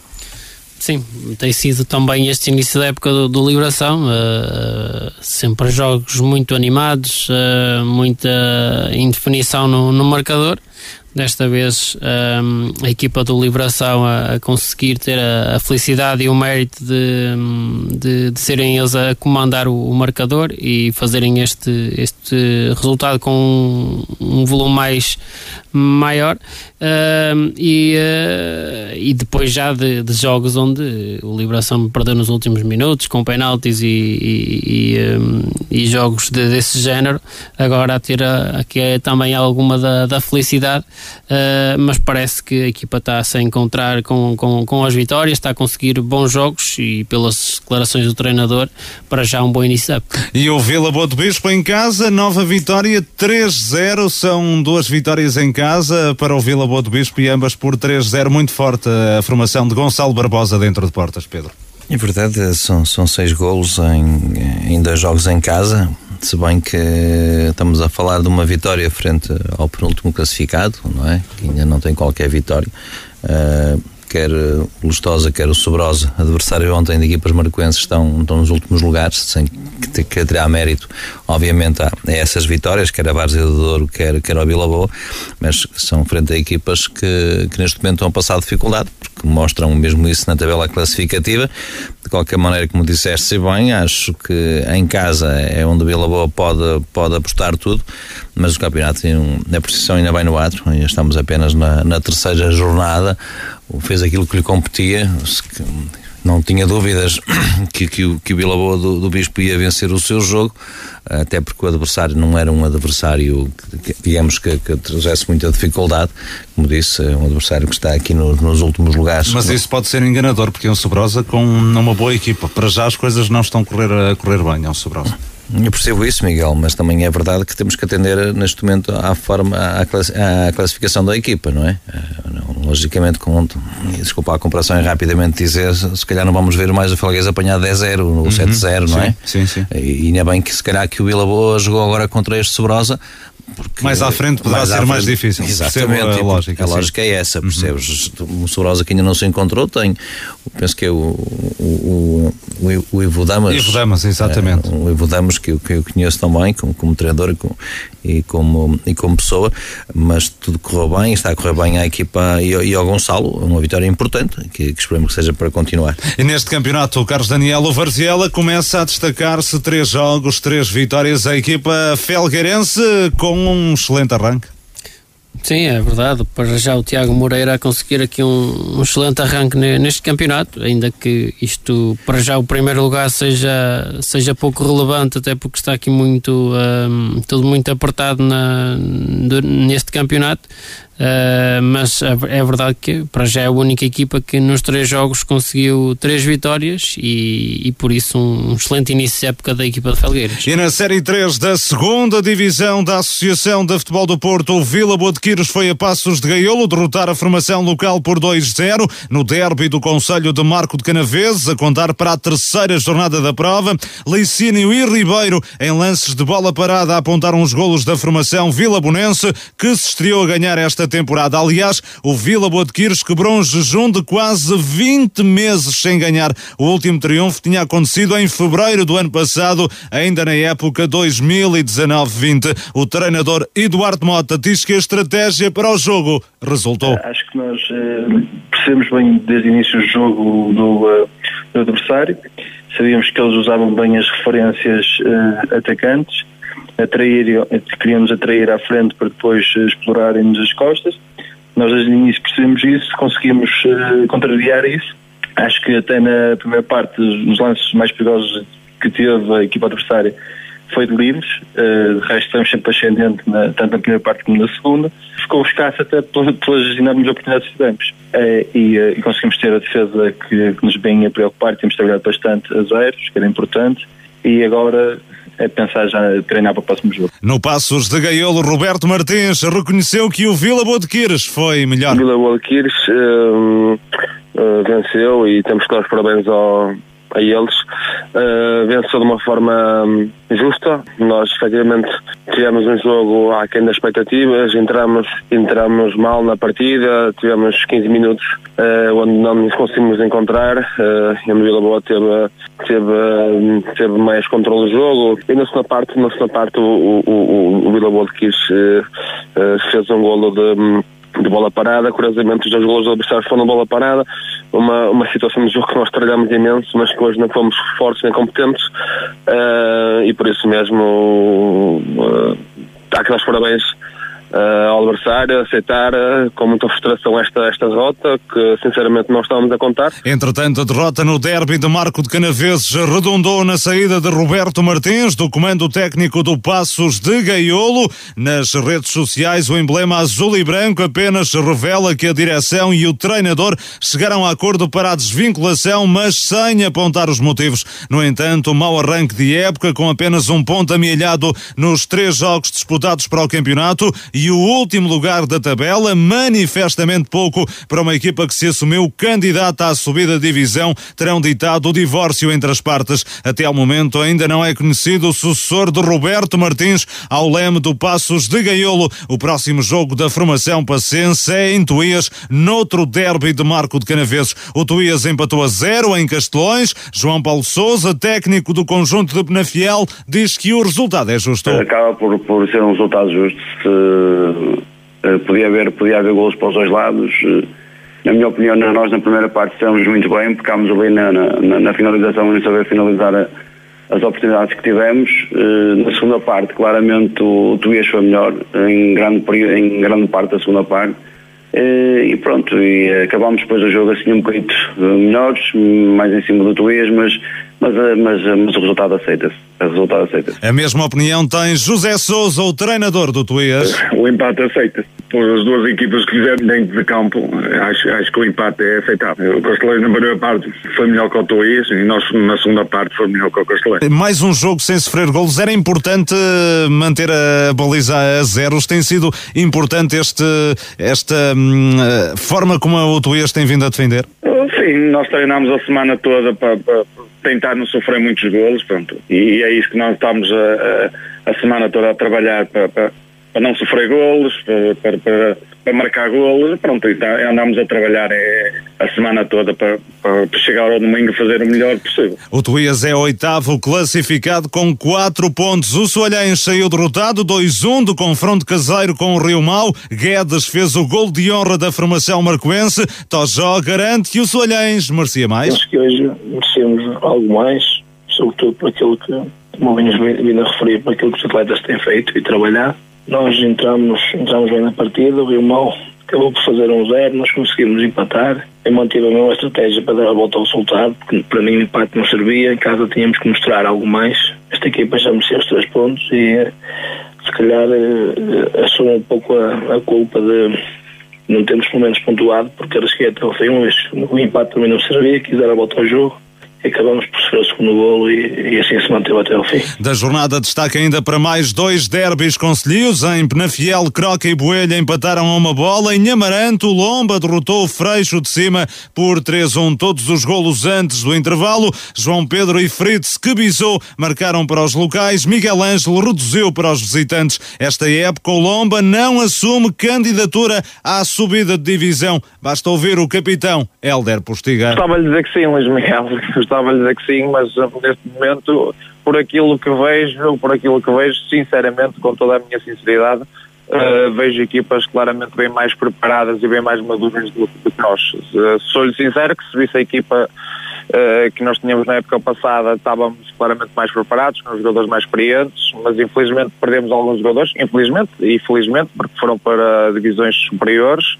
Speaker 10: Sim, tem sido também este início da época do, do Liberação, uh, sempre jogos muito animados, uh, muita indefinição no, no marcador. Desta vez um, a equipa do Liberação a, a conseguir ter a, a, felicidade e o mérito de, de, de serem eles a comandar o, o, marcador e fazerem este, este resultado com um, um volume mais maior. Uh, e, uh, e depois já de, de, jogos onde o Liberação perdeu nos últimos minutos com penaltis e, e, e, um, e jogos de, desse género agora a ter aqui é também alguma da, da felicidade uh, mas parece que a equipa está a se encontrar com, com, com as vitórias está a conseguir bons jogos e pelas declarações do treinador para já um bom início
Speaker 1: e o Vila Boa do Bispo em casa nova vitória 3-0 são duas vitórias em casa para o Vila Boa do Bispo e ambas por 3-0. Muito forte a formação de Gonçalo Barbosa dentro de portas, Pedro.
Speaker 11: É verdade, são, são seis golos em, em dois jogos em casa. Se bem que estamos a falar de uma vitória frente ao penúltimo classificado, não é? Que ainda não tem qualquer vitória. Uh, quer o Lustosa, quer o Sobrosa, adversário ontem de equipas marcoenses, estão, estão nos últimos lugares, sem que, que terá mérito, obviamente, a, essas vitórias, quer a Várzea do Douro, quer, quer a Vila Boa, mas são frente a equipas que, que neste momento estão a passar dificuldade, porque mostram mesmo isso na tabela classificativa. De qualquer maneira, como disseste bem, acho que em casa é onde Vila Boa pode, pode apostar tudo, mas o campeonato tem um, a posição ainda bem no ato, estamos apenas na, na terceira jornada, fez aquilo que lhe competia, não tinha dúvidas que, que, o, que o Boa do, do, Bispo ia vencer o seu jogo, até porque o adversário não era um adversário, que, digamos, que, que trouxesse muita dificuldade, como disse, é um adversário que está aqui no, nos últimos lugares.
Speaker 1: Mas isso pode ser enganador, porque é um Sobrosa com uma boa equipa. Para já as coisas não estão a correr, a correr bem, é um Sobrosa.
Speaker 11: Eu percebo isso, Miguel, mas também é verdade que temos que atender neste momento à forma, à, classificação da equipa, não é? Eh, logicamente, com, desculpa a comparação é rapidamente dizer, se calhar não vamos ver mais o Felguês apanhar 10-0 ou uhum, 7-0, não é?
Speaker 1: Sim, sim.
Speaker 11: E ainda bem que se calhar que o Vila Boa jogou agora contra este Sobrosa,
Speaker 1: porque mais à frente poderá ser mais difícil.
Speaker 11: Exatamente. A lógica, a lógica é essa, percebes? Uhum. O Sobrosa que ainda não se encontrou tem, penso que é o, o, o, o Ivo Damas.
Speaker 1: Ivo Damas, exatamente.
Speaker 11: É, o Ivo Damas que eu, que eu conheço também como, como treinador e, com, e, como, e como pessoa, mas tudo correu bem, está a correr bem à equipa e, e ao Gonçalo, uma vitória importante que, que esperemos que seja para continuar.
Speaker 1: E neste campeonato, o Carlos Daniel Varziela começa a destacar-se três jogos, três vitórias, a equipa felgueirense com um excelente arranque.
Speaker 10: Sim, é verdade. Para já o Tiago Moreira a conseguir aqui um, um, excelente arranque neste campeonato, ainda que isto, para já, o primeiro lugar seja, seja pouco relevante, até porque está aqui muito, um, tudo muito apertado na, neste campeonato. Uh, mas é verdade que para já é a única equipa que nos três jogos conseguiu três vitórias e, e por isso um, excelente início de época da equipa de Felgueiras.
Speaker 1: E na Série 3 da segunda divisão da Associação de Futebol do Porto, o Vila Boa de Quiros foi a passos de Gaiolo derrotar a formação local por 2-0 no derby do Conselho de Marco de Canaveses, a contar para a terceira jornada da prova. Licínio e Ribeiro, em lances de bola parada, apontaram os golos da formação Vila Bonense, que se estreou a ganhar esta temporada. Aliás, o Vila Boa de Quires quebrou um jejum de quase 20 meses sem ganhar. O último triunfo tinha acontecido em fevereiro do ano passado, ainda na época 2019-20. O treinador Eduardo Mota diz que a estratégia para o jogo resultou.
Speaker 25: Eh, acho que nós eh, percebemos bem desde o início do jogo do, uh, do adversário. Sabíamos que eles usavam bem as referências uh, atacantes atrair, queríamos atrair à frente para depois explorarem-nos as costas. Nós desde o início percebemos isso, conseguimos uh, contrariar isso. Acho que até na primeira parte, nos lances mais perigosos que teve a equipa adversária, foi de livres, uh, de resto estamos sempre ascendente na, tanto na primeira parte como na segunda. Ficou escasso até pelas, pelas enormes oportunidades que tivemos. Uh, e, uh, e, conseguimos ter a defesa que, que nos vem a preocupar, temos trabalhado bastante a zeros, que era importante, e agora é pensar já treinar para o próximo jogo.
Speaker 1: No Passos de Gaiolo, Roberto Martins reconheceu que o Vila Boa de Quires foi melhor.
Speaker 21: O Vila Boa de Quires venceu e temos que dar os parabéns ao, a eles, uh, de uma forma um, justa. Nós, efetivamente, tivemos um jogo aquém das expectativas, entramos, entramos mal na partida, tivemos 15 minutos uh, onde não nos conseguimos encontrar. Uh, o Vila Boa teve, teve, teve mais controle do jogo. E na segunda parte, na segunda parte o, o, o, o Vila Boa quis, fez um golo de de bola parada, curiosamente os golos do adversário foram bola parada, uma, uma situação de jogo que nós trabalhamos imenso, mas que hoje não fomos fortes nem competentes. Uh, e por isso mesmo uh, há que dar os parabéns uh, ao adversário, aceitar uh, com muita frustração esta, esta derrota, que sinceramente não estávamos a contar.
Speaker 1: Entretanto, a derrota no derby de Marco de Canaveses redundou na saída de Roberto Martins, do comando técnico do Passos de Gaiolo. Nas redes sociais, o emblema azul e branco apenas revela que a direção e o treinador chegaram a acordo para a desvinculação, mas sem apontar os motivos. No entanto, mau arranque de época, com apenas um ponto amealhado nos três jogos disputados para o campeonato e o último lugar da tabela, manifestamente pouco para uma equipa que se assumiu candidata à subida de divisão, terão ditado o divórcio entre as partes. Até ao momento ainda não é conhecido o sucessor de Roberto Martins ao leme do Passos de Gaiolo. O próximo jogo da formação passense é em Tuías, noutro derby de Marco de Canaveses. O Tuías empatou a zero em Castelões. João Paulo Souza, técnico do conjunto de Penafiel, diz que o resultado é justo.
Speaker 21: Acaba por, por ser um resultado justo. Se podia haver podia haver gols para os dois lados. Uh, na minha opinião nós na primeira parte estamos muito bem pecámos ali na, na, na finalização e saber finalizar a, as oportunidades que tivemos. Na segunda parte claramente o Tuías foi melhor em grande, em grande parte da segunda parte. E pronto, e acabámos depois do jogo assim um bocadinho melhores, mais em cima do Tuías, mas mas, eh, mas, eh, mas o resultado aceita-se. O resultado aceita-se.
Speaker 1: A mesma opinião tem José Souza, o treinador do Tuías.
Speaker 26: O empate aceita-se. Por as duas equipas que fizeram dentro de campo, acho, acho que o empate é aceitável. O Castelão na primeira parte foi melhor que o Tuías e nós na segunda parte foi melhor que o Castelão.
Speaker 1: Mais um jogo sem sofrer golos. Era importante manter a baliza a zeros. Tem sido importante este, esta hum, forma como o Tuías tem vindo a defender?
Speaker 26: Sim, nós treinámos a semana toda para, para tentar não sofrer muitos golos, pronto. E é isso que nós estamos a, a, a semana toda a trabalhar para, para, para não sofrer golos, para, para, para marcar golos, pronto, então andamos a trabalhar é, a semana toda para, para chegar ao domingo e fazer o melhor possível.
Speaker 1: O Tuías é oitavo classificado com 4 pontos. O Soalhães saiu derrotado 2-1 do confronto caseiro com o Rio Mau. Guedes fez o gol de honra da formação marcoense. Tojó garante que o Soalhães merecia mais.
Speaker 27: Acho que hoje merecemos algo mais, sobretudo por aquilo que, como vinhas vindo a referir, por aquilo que os atletas têm feito e trabalhado nós entramos, entramos bem na partida, o Rio Mau acabou por fazer um zero, nós conseguimos empatar. Eu mantive a mesma estratégia para dar a volta ao resultado, porque para mim o empate não servia, em casa tínhamos que mostrar algo mais. Esta equipa já merecia os três pontos e se calhar eh, assumo um pouco a, a culpa de não termos pelo menos pontuado, porque cheguei até ao fim, mas o empate também não servia, quis dar a volta ao jogo acabamos por sofrer o segundo golo e, e, assim se manteve até ao fim.
Speaker 1: Da jornada destaca ainda para mais dois derbys concelhios. Em Penafiel, Croca e Boelha empataram a uma bola. Em Amarante, o Lomba derrotou o Freixo de cima por 3-1. Todos os golos antes do intervalo. João Pedro e Fritz, que bisou, marcaram para os locais. Miguel Ângelo reduziu para os visitantes. Esta época, o Lomba não assume candidatura à subida de divisão. Basta ouvir o capitão Helder Postiga.
Speaker 28: Estava a dizer que sim, Luís Miguel gostava de dizer que sim, mas eh, neste momento, por aquilo que vejo, por aquilo que vejo, sinceramente, com toda a minha sinceridade, uh, vejo equipas claramente bem mais preparadas e bem mais maduras do, que nós. Uh, Sou-lhe sincero que se visse a equipa uh, que nós tínhamos na época passada, estávamos claramente mais preparados, com jogadores mais experientes, mas infelizmente perdemos alguns jogadores, infelizmente e felizmente, porque foram para divisões superiores.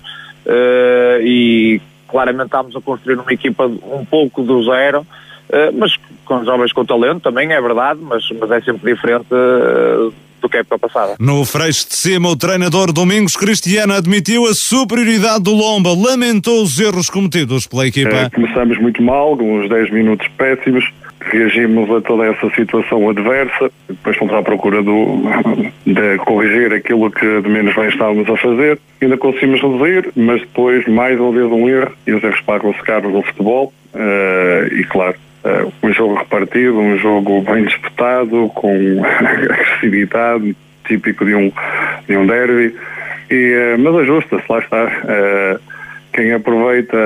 Speaker 28: E claramente estamos a construir uma equipa um pouco do zero uh, mas com jovens com talento também é verdade, mas, mas é sempre diferente uh, do que a época passada.
Speaker 1: No Freixo de Cima, o treinador Domingos Cristiano admitiu a superioridade do Lomba, lamentou os erros cometidos pela equipa.
Speaker 29: É, começamos muito mal, com uns 10 minutos péssimos, reagimos a toda essa situação adversa, depois fomos à procura do, de corrigir aquilo que de menos bem estávamos a fazer, ainda conseguimos reduzir, mas depois mais uma vez um erro, e os erros pagam-se caros no futebol, uh, e claro, Uh, um jogo repartido, um jogo bem disputado, com agressividade, típico de um, de um derby, e, uh, mas ajusta-se, lá está. Quem aproveita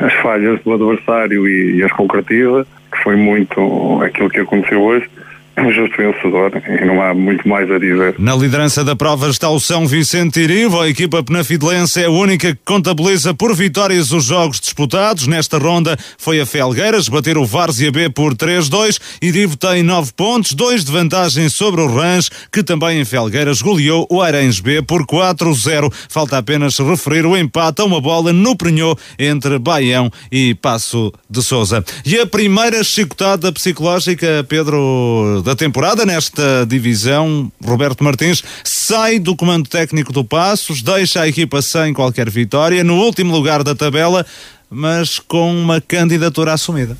Speaker 29: as falhas do adversário e, as concretiza, foi muito aquilo que aconteceu hoje, é um justo vencedor e não há muito mais a dizer.
Speaker 1: Na liderança da prova está o São Vicente Irivo. A equipa penafidelense é a única que contabiliza por vitórias os jogos disputados. Nesta ronda foi a Felgueiras bater o Várzea B por 3-2. Irivo tem 9 pontos, 2 de vantagem sobre o Rãs, que também em Felgueiras goleou o Airens B por 4-0. Falta apenas referir o empate a uma bola no Prenhô entre Baião e Passo de Souza. E a primeira chicotada psicológica, Pedro da temporada nesta divisão, Roberto Martins sai do comando técnico do Passos, deixa a equipa sem qualquer vitória, no último lugar da tabela, mas com uma candidatura assumida.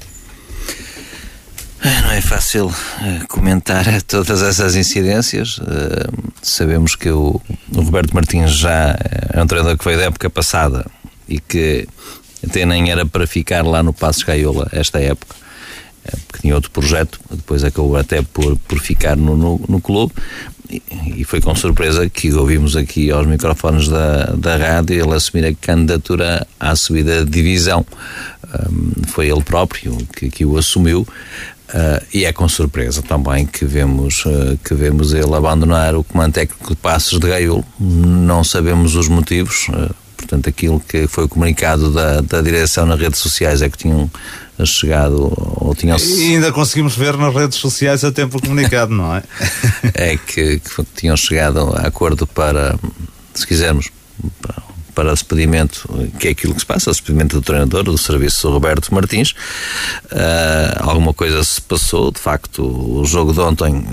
Speaker 11: Não é fácil uh, comentar todas essas incidências. Uh, sabemos que o, Roberto Martins já é um treinador que veio da época passada e que até nem era para ficar lá no Passos Gaiola esta época. É, porque tinha outro projeto, depois acabou até por, por ficar no, no, no clube e, foi com surpresa que ouvimos aqui aos microfones da, da rádio ele assumir a candidatura à subida de divisão. Um, foi ele próprio que, que o assumiu. Uh, e é com surpresa também que vemos, uh, que vemos ele abandonar o comando técnico de Passos de Gaiolo. Não sabemos os motivos, uh, portanto, aquilo que foi comunicado da, da direção nas redes sociais é que tinham chegado ou tinham
Speaker 1: e ainda conseguimos ver nas redes sociais a tempo comunicado, não é?
Speaker 11: é que, que tinham chegado a acordo para, se quisermos, para para o despedimento, que é aquilo que se passa, o despedimento do treinador do serviço Roberto Martins. Uh, alguma coisa se passou, de facto, o jogo de ontem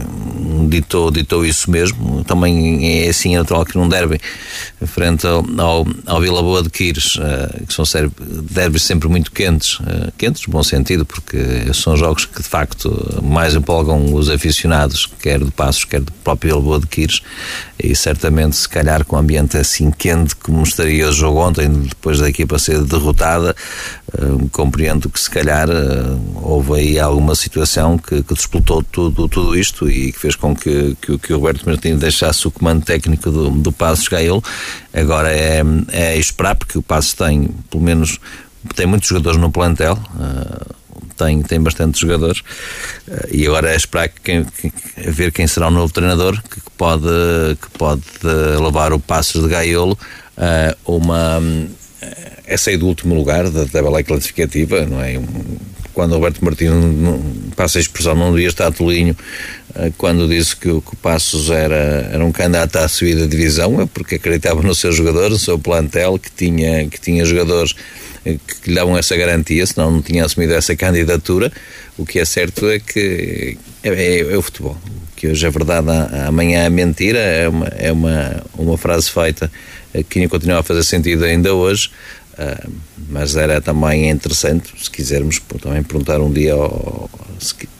Speaker 11: ditou, ditou isso mesmo. Também é assim natural que num derby, frente ao, ao, ao Vila Boa de Quires, uh, que são derbys sempre muito quentes, uh, quentes no bom sentido, porque são jogos que de facto mais empolgam os aficionados, quer de Passos, quer do próprio Vila Boa de Quires, e certamente, se calhar, com um ambiente assim quente como estaria o jogo ontem, depois da equipa ser derrotada, uh, compreendo que se calhar uh, houve aí alguma situação que, que disputou tudo, tudo isto e que fez com que, que, que o Roberto Martins deixasse o comando técnico do, do Passos Gael. Agora é, é esperar, porque o Passos tem, pelo menos, tem muitos jogadores no plantel. Uh, tem, tem bastantes jogadores uh, e agora é esperar que ver quem será o novo treinador que, pode, que pode levar o Passos de Gaiolo uh, uma. Essa é do último lugar da tabela classificativa, não é? Quando Alberto Martins passa a expressão, não devia estar tolinho, uh, quando disse que, o, Passos era, era um candidato à subida de divisão, é porque acreditava no seu jogador, no seu plantel, que tinha, que tinha jogadores que, que lhe davam essa garantia, senão não tinha assumido essa candidatura. O que é certo é que é, é, é o futebol. Que hoje é verdade, amanhã é mentira, é uma, é uma, uma frase feita que continua a fazer sentido ainda hoje, uh, mas era também interessante, se quisermos, também perguntar um dia ao,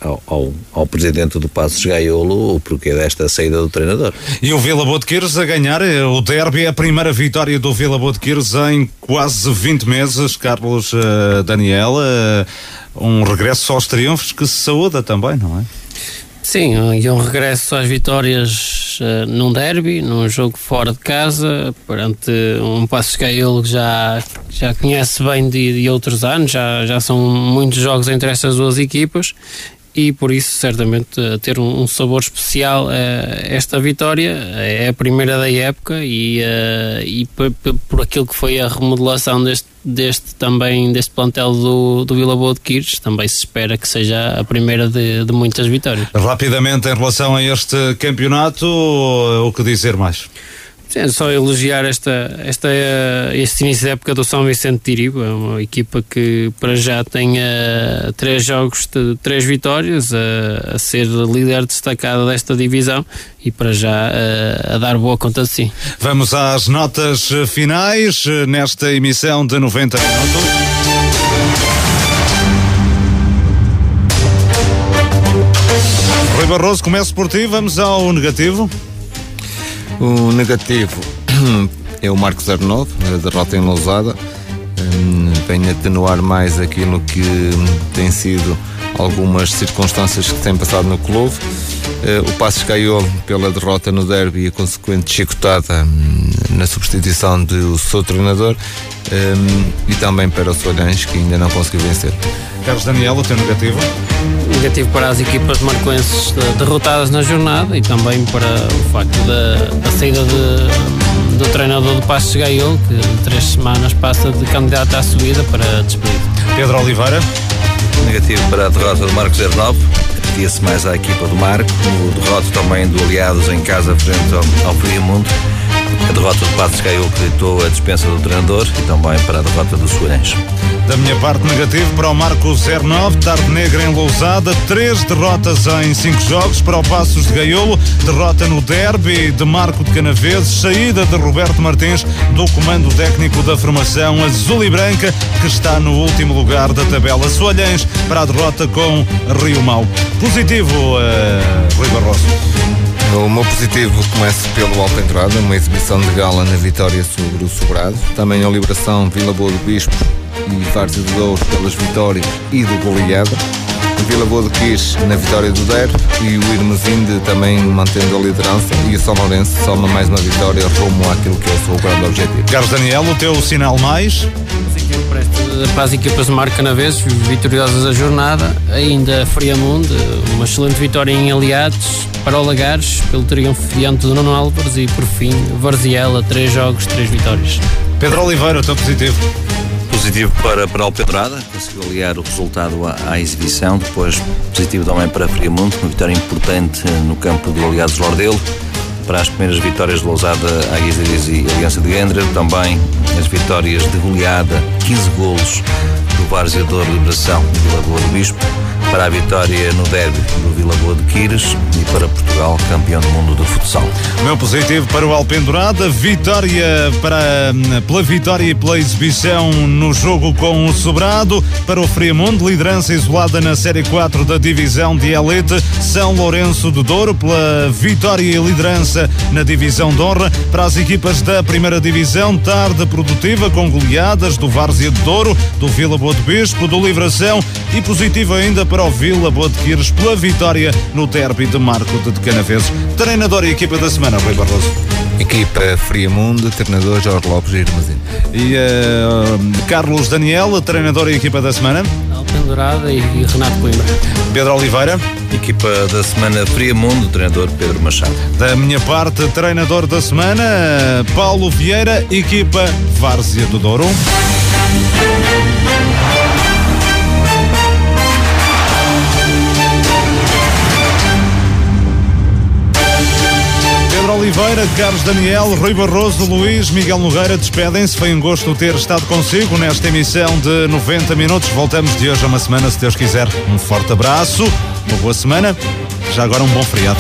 Speaker 11: ao, ao, ao presidente do Passos Gaiolo o porquê desta saída do treinador.
Speaker 1: E o Vila Botequeiros a ganhar eh, o derby, a primeira vitória do Vila Botequeiros em quase 20 meses, Carlos uh, Daniel, uh, um regresso aos triunfos que se saúda também, não é?
Speaker 10: Sim, e um regresso às vitórias uh, num derby, num jogo fora de casa, perante um passo que ele já, já conhece bem de, de, outros anos, já, já são muitos jogos entre estas duas equipas e por isso certamente ter um, sabor especial esta vitória é a primeira da época e, uh, e por, por, aquilo que foi a remodelação deste, deste também deste plantel do, do Vila Boa de Quires também se espera que seja a primeira de, de muitas vitórias.
Speaker 1: Rapidamente em relação a este campeonato o que dizer mais?
Speaker 10: Sim, é só elogiar esta, esta, este início da época do São Vicente de Tiriba, uma equipa que para já tem uh, três jogos, de, três vitórias, uh, a ser líder destacada desta divisão e para já uh, a dar boa conta de si.
Speaker 1: Vamos às notas finais nesta emissão de 90 minutos. Rui Barroso, começo por ti, vamos ao negativo.
Speaker 12: O negativo é o Marcos 09, a derrota em Lousada. Hum, vem atenuar mais aquilo que tem sido algumas circunstâncias que têm passado no clube. Eh, o Passos caiu pela derrota no derby e a consequente chicotada hum, na substituição do seu treinador hum, e também para o Solhães que ainda não conseguiu vencer.
Speaker 1: Carlos Daniel, o teu negativo?
Speaker 10: Negativo para as equipas marcoenses derrotadas na jornada e também para o facto da, da saída de, do treinador do Passos Gaiol, que em três semanas passa de candidato à subida para despedido.
Speaker 1: Pedro Oliveira?
Speaker 11: Negativo para a derrota do Marcos 09 repetia-se mais à equipa do Marco, o derrota também do Aliados em casa frente ao, ao Friamundo, a derrota do Passos caiu que ditou a dispensa do treinador e também para a derrota do Soarense.
Speaker 1: Da minha parte negativo para o Marco 09, tarde negra em Lousada, três derrotas em cinco jogos para o Passos de Gaiolo, derrota no derby de Marco de Canaveses, saída de Roberto Martins do comando técnico da formação azul e branca que está no último lugar da tabela. Soalhães para a derrota com Rio Mau. Positivo, uh, Rui Barroso.
Speaker 12: O meu positivo começa pelo Alpendurada, uma exibição de gala na vitória sobre o Sobrado. Também a Liberação, Vila Boa do Bispo e Várzea de Douro pelas vitórias e do goleada. O Vila Boa do Quis na vitória do Der e o Irmesinde também mantendo a liderança e o São Lourenço soma mais uma vitória rumo àquilo que é o seu grande objetivo.
Speaker 1: Carlos Daniel, o teu sinal mais?
Speaker 10: Positivo para, as equipas de Marca na vez, vitoriosas a jornada, ainda Friamundo, uma excelente vitória em Aliados, para o Lagares, pelo triunfo diante do Nuno Álvares e por fim Varziela, três jogos, três vitórias.
Speaker 1: Pedro Oliveira, o teu positivo?
Speaker 11: Positivo para, para Alpedrada, conseguiu aliar o resultado à, à, exibição. Depois, positivo também para Friamundo, uma vitória importante no campo do Aliados Lordelo. Para as primeiras vitórias de Lousada, Aguizares e Aliança de Gendra. Também as vitórias de goleada, 15 golos do Várzea de Liberação e Vila Boa do Bispo para a vitória no derby do Vila Boa de Quires e para Portugal, campeão do mundo do futsal.
Speaker 1: Meu positivo para o Alpendurada, vitória para, pela vitória e pela exibição no jogo com o Sobrado, para o Friamundo, liderança isolada na Série 4 da divisão de Elite, São Lourenço do Douro, pela vitória e liderança na divisão de honra, para as equipas da primeira divisão, tarde produtiva com goleadas do Várzea de Douro, do Vila Boa de Bispo, do Livração e positivo ainda para o Vila Boa de Quires pela vitória no derby de Marco de Canaveses. Treinador e equipa da semana, Rui Barroso.
Speaker 12: Equipa Friamundo, treinador Jorge Lopes e Irmazino.
Speaker 1: E uh, Carlos Daniel, treinador e equipa da semana.
Speaker 10: Alpendurada e Renato Coimbra.
Speaker 1: Pedro Oliveira.
Speaker 11: Equipa da semana Friamundo, treinador Pedro Machado.
Speaker 1: Da minha parte, treinador da semana, Paulo Vieira, equipa Várzea do Douro. Oliveira, Carlos Daniel, Rui Barroso, Luís, Miguel Nogueira despedem-se. Foi um gosto ter estado consigo nesta emissão de 90 minutos. Voltamos de hoje a uma semana, se Deus quiser. Um forte abraço, uma boa semana. Já agora um bom feriado.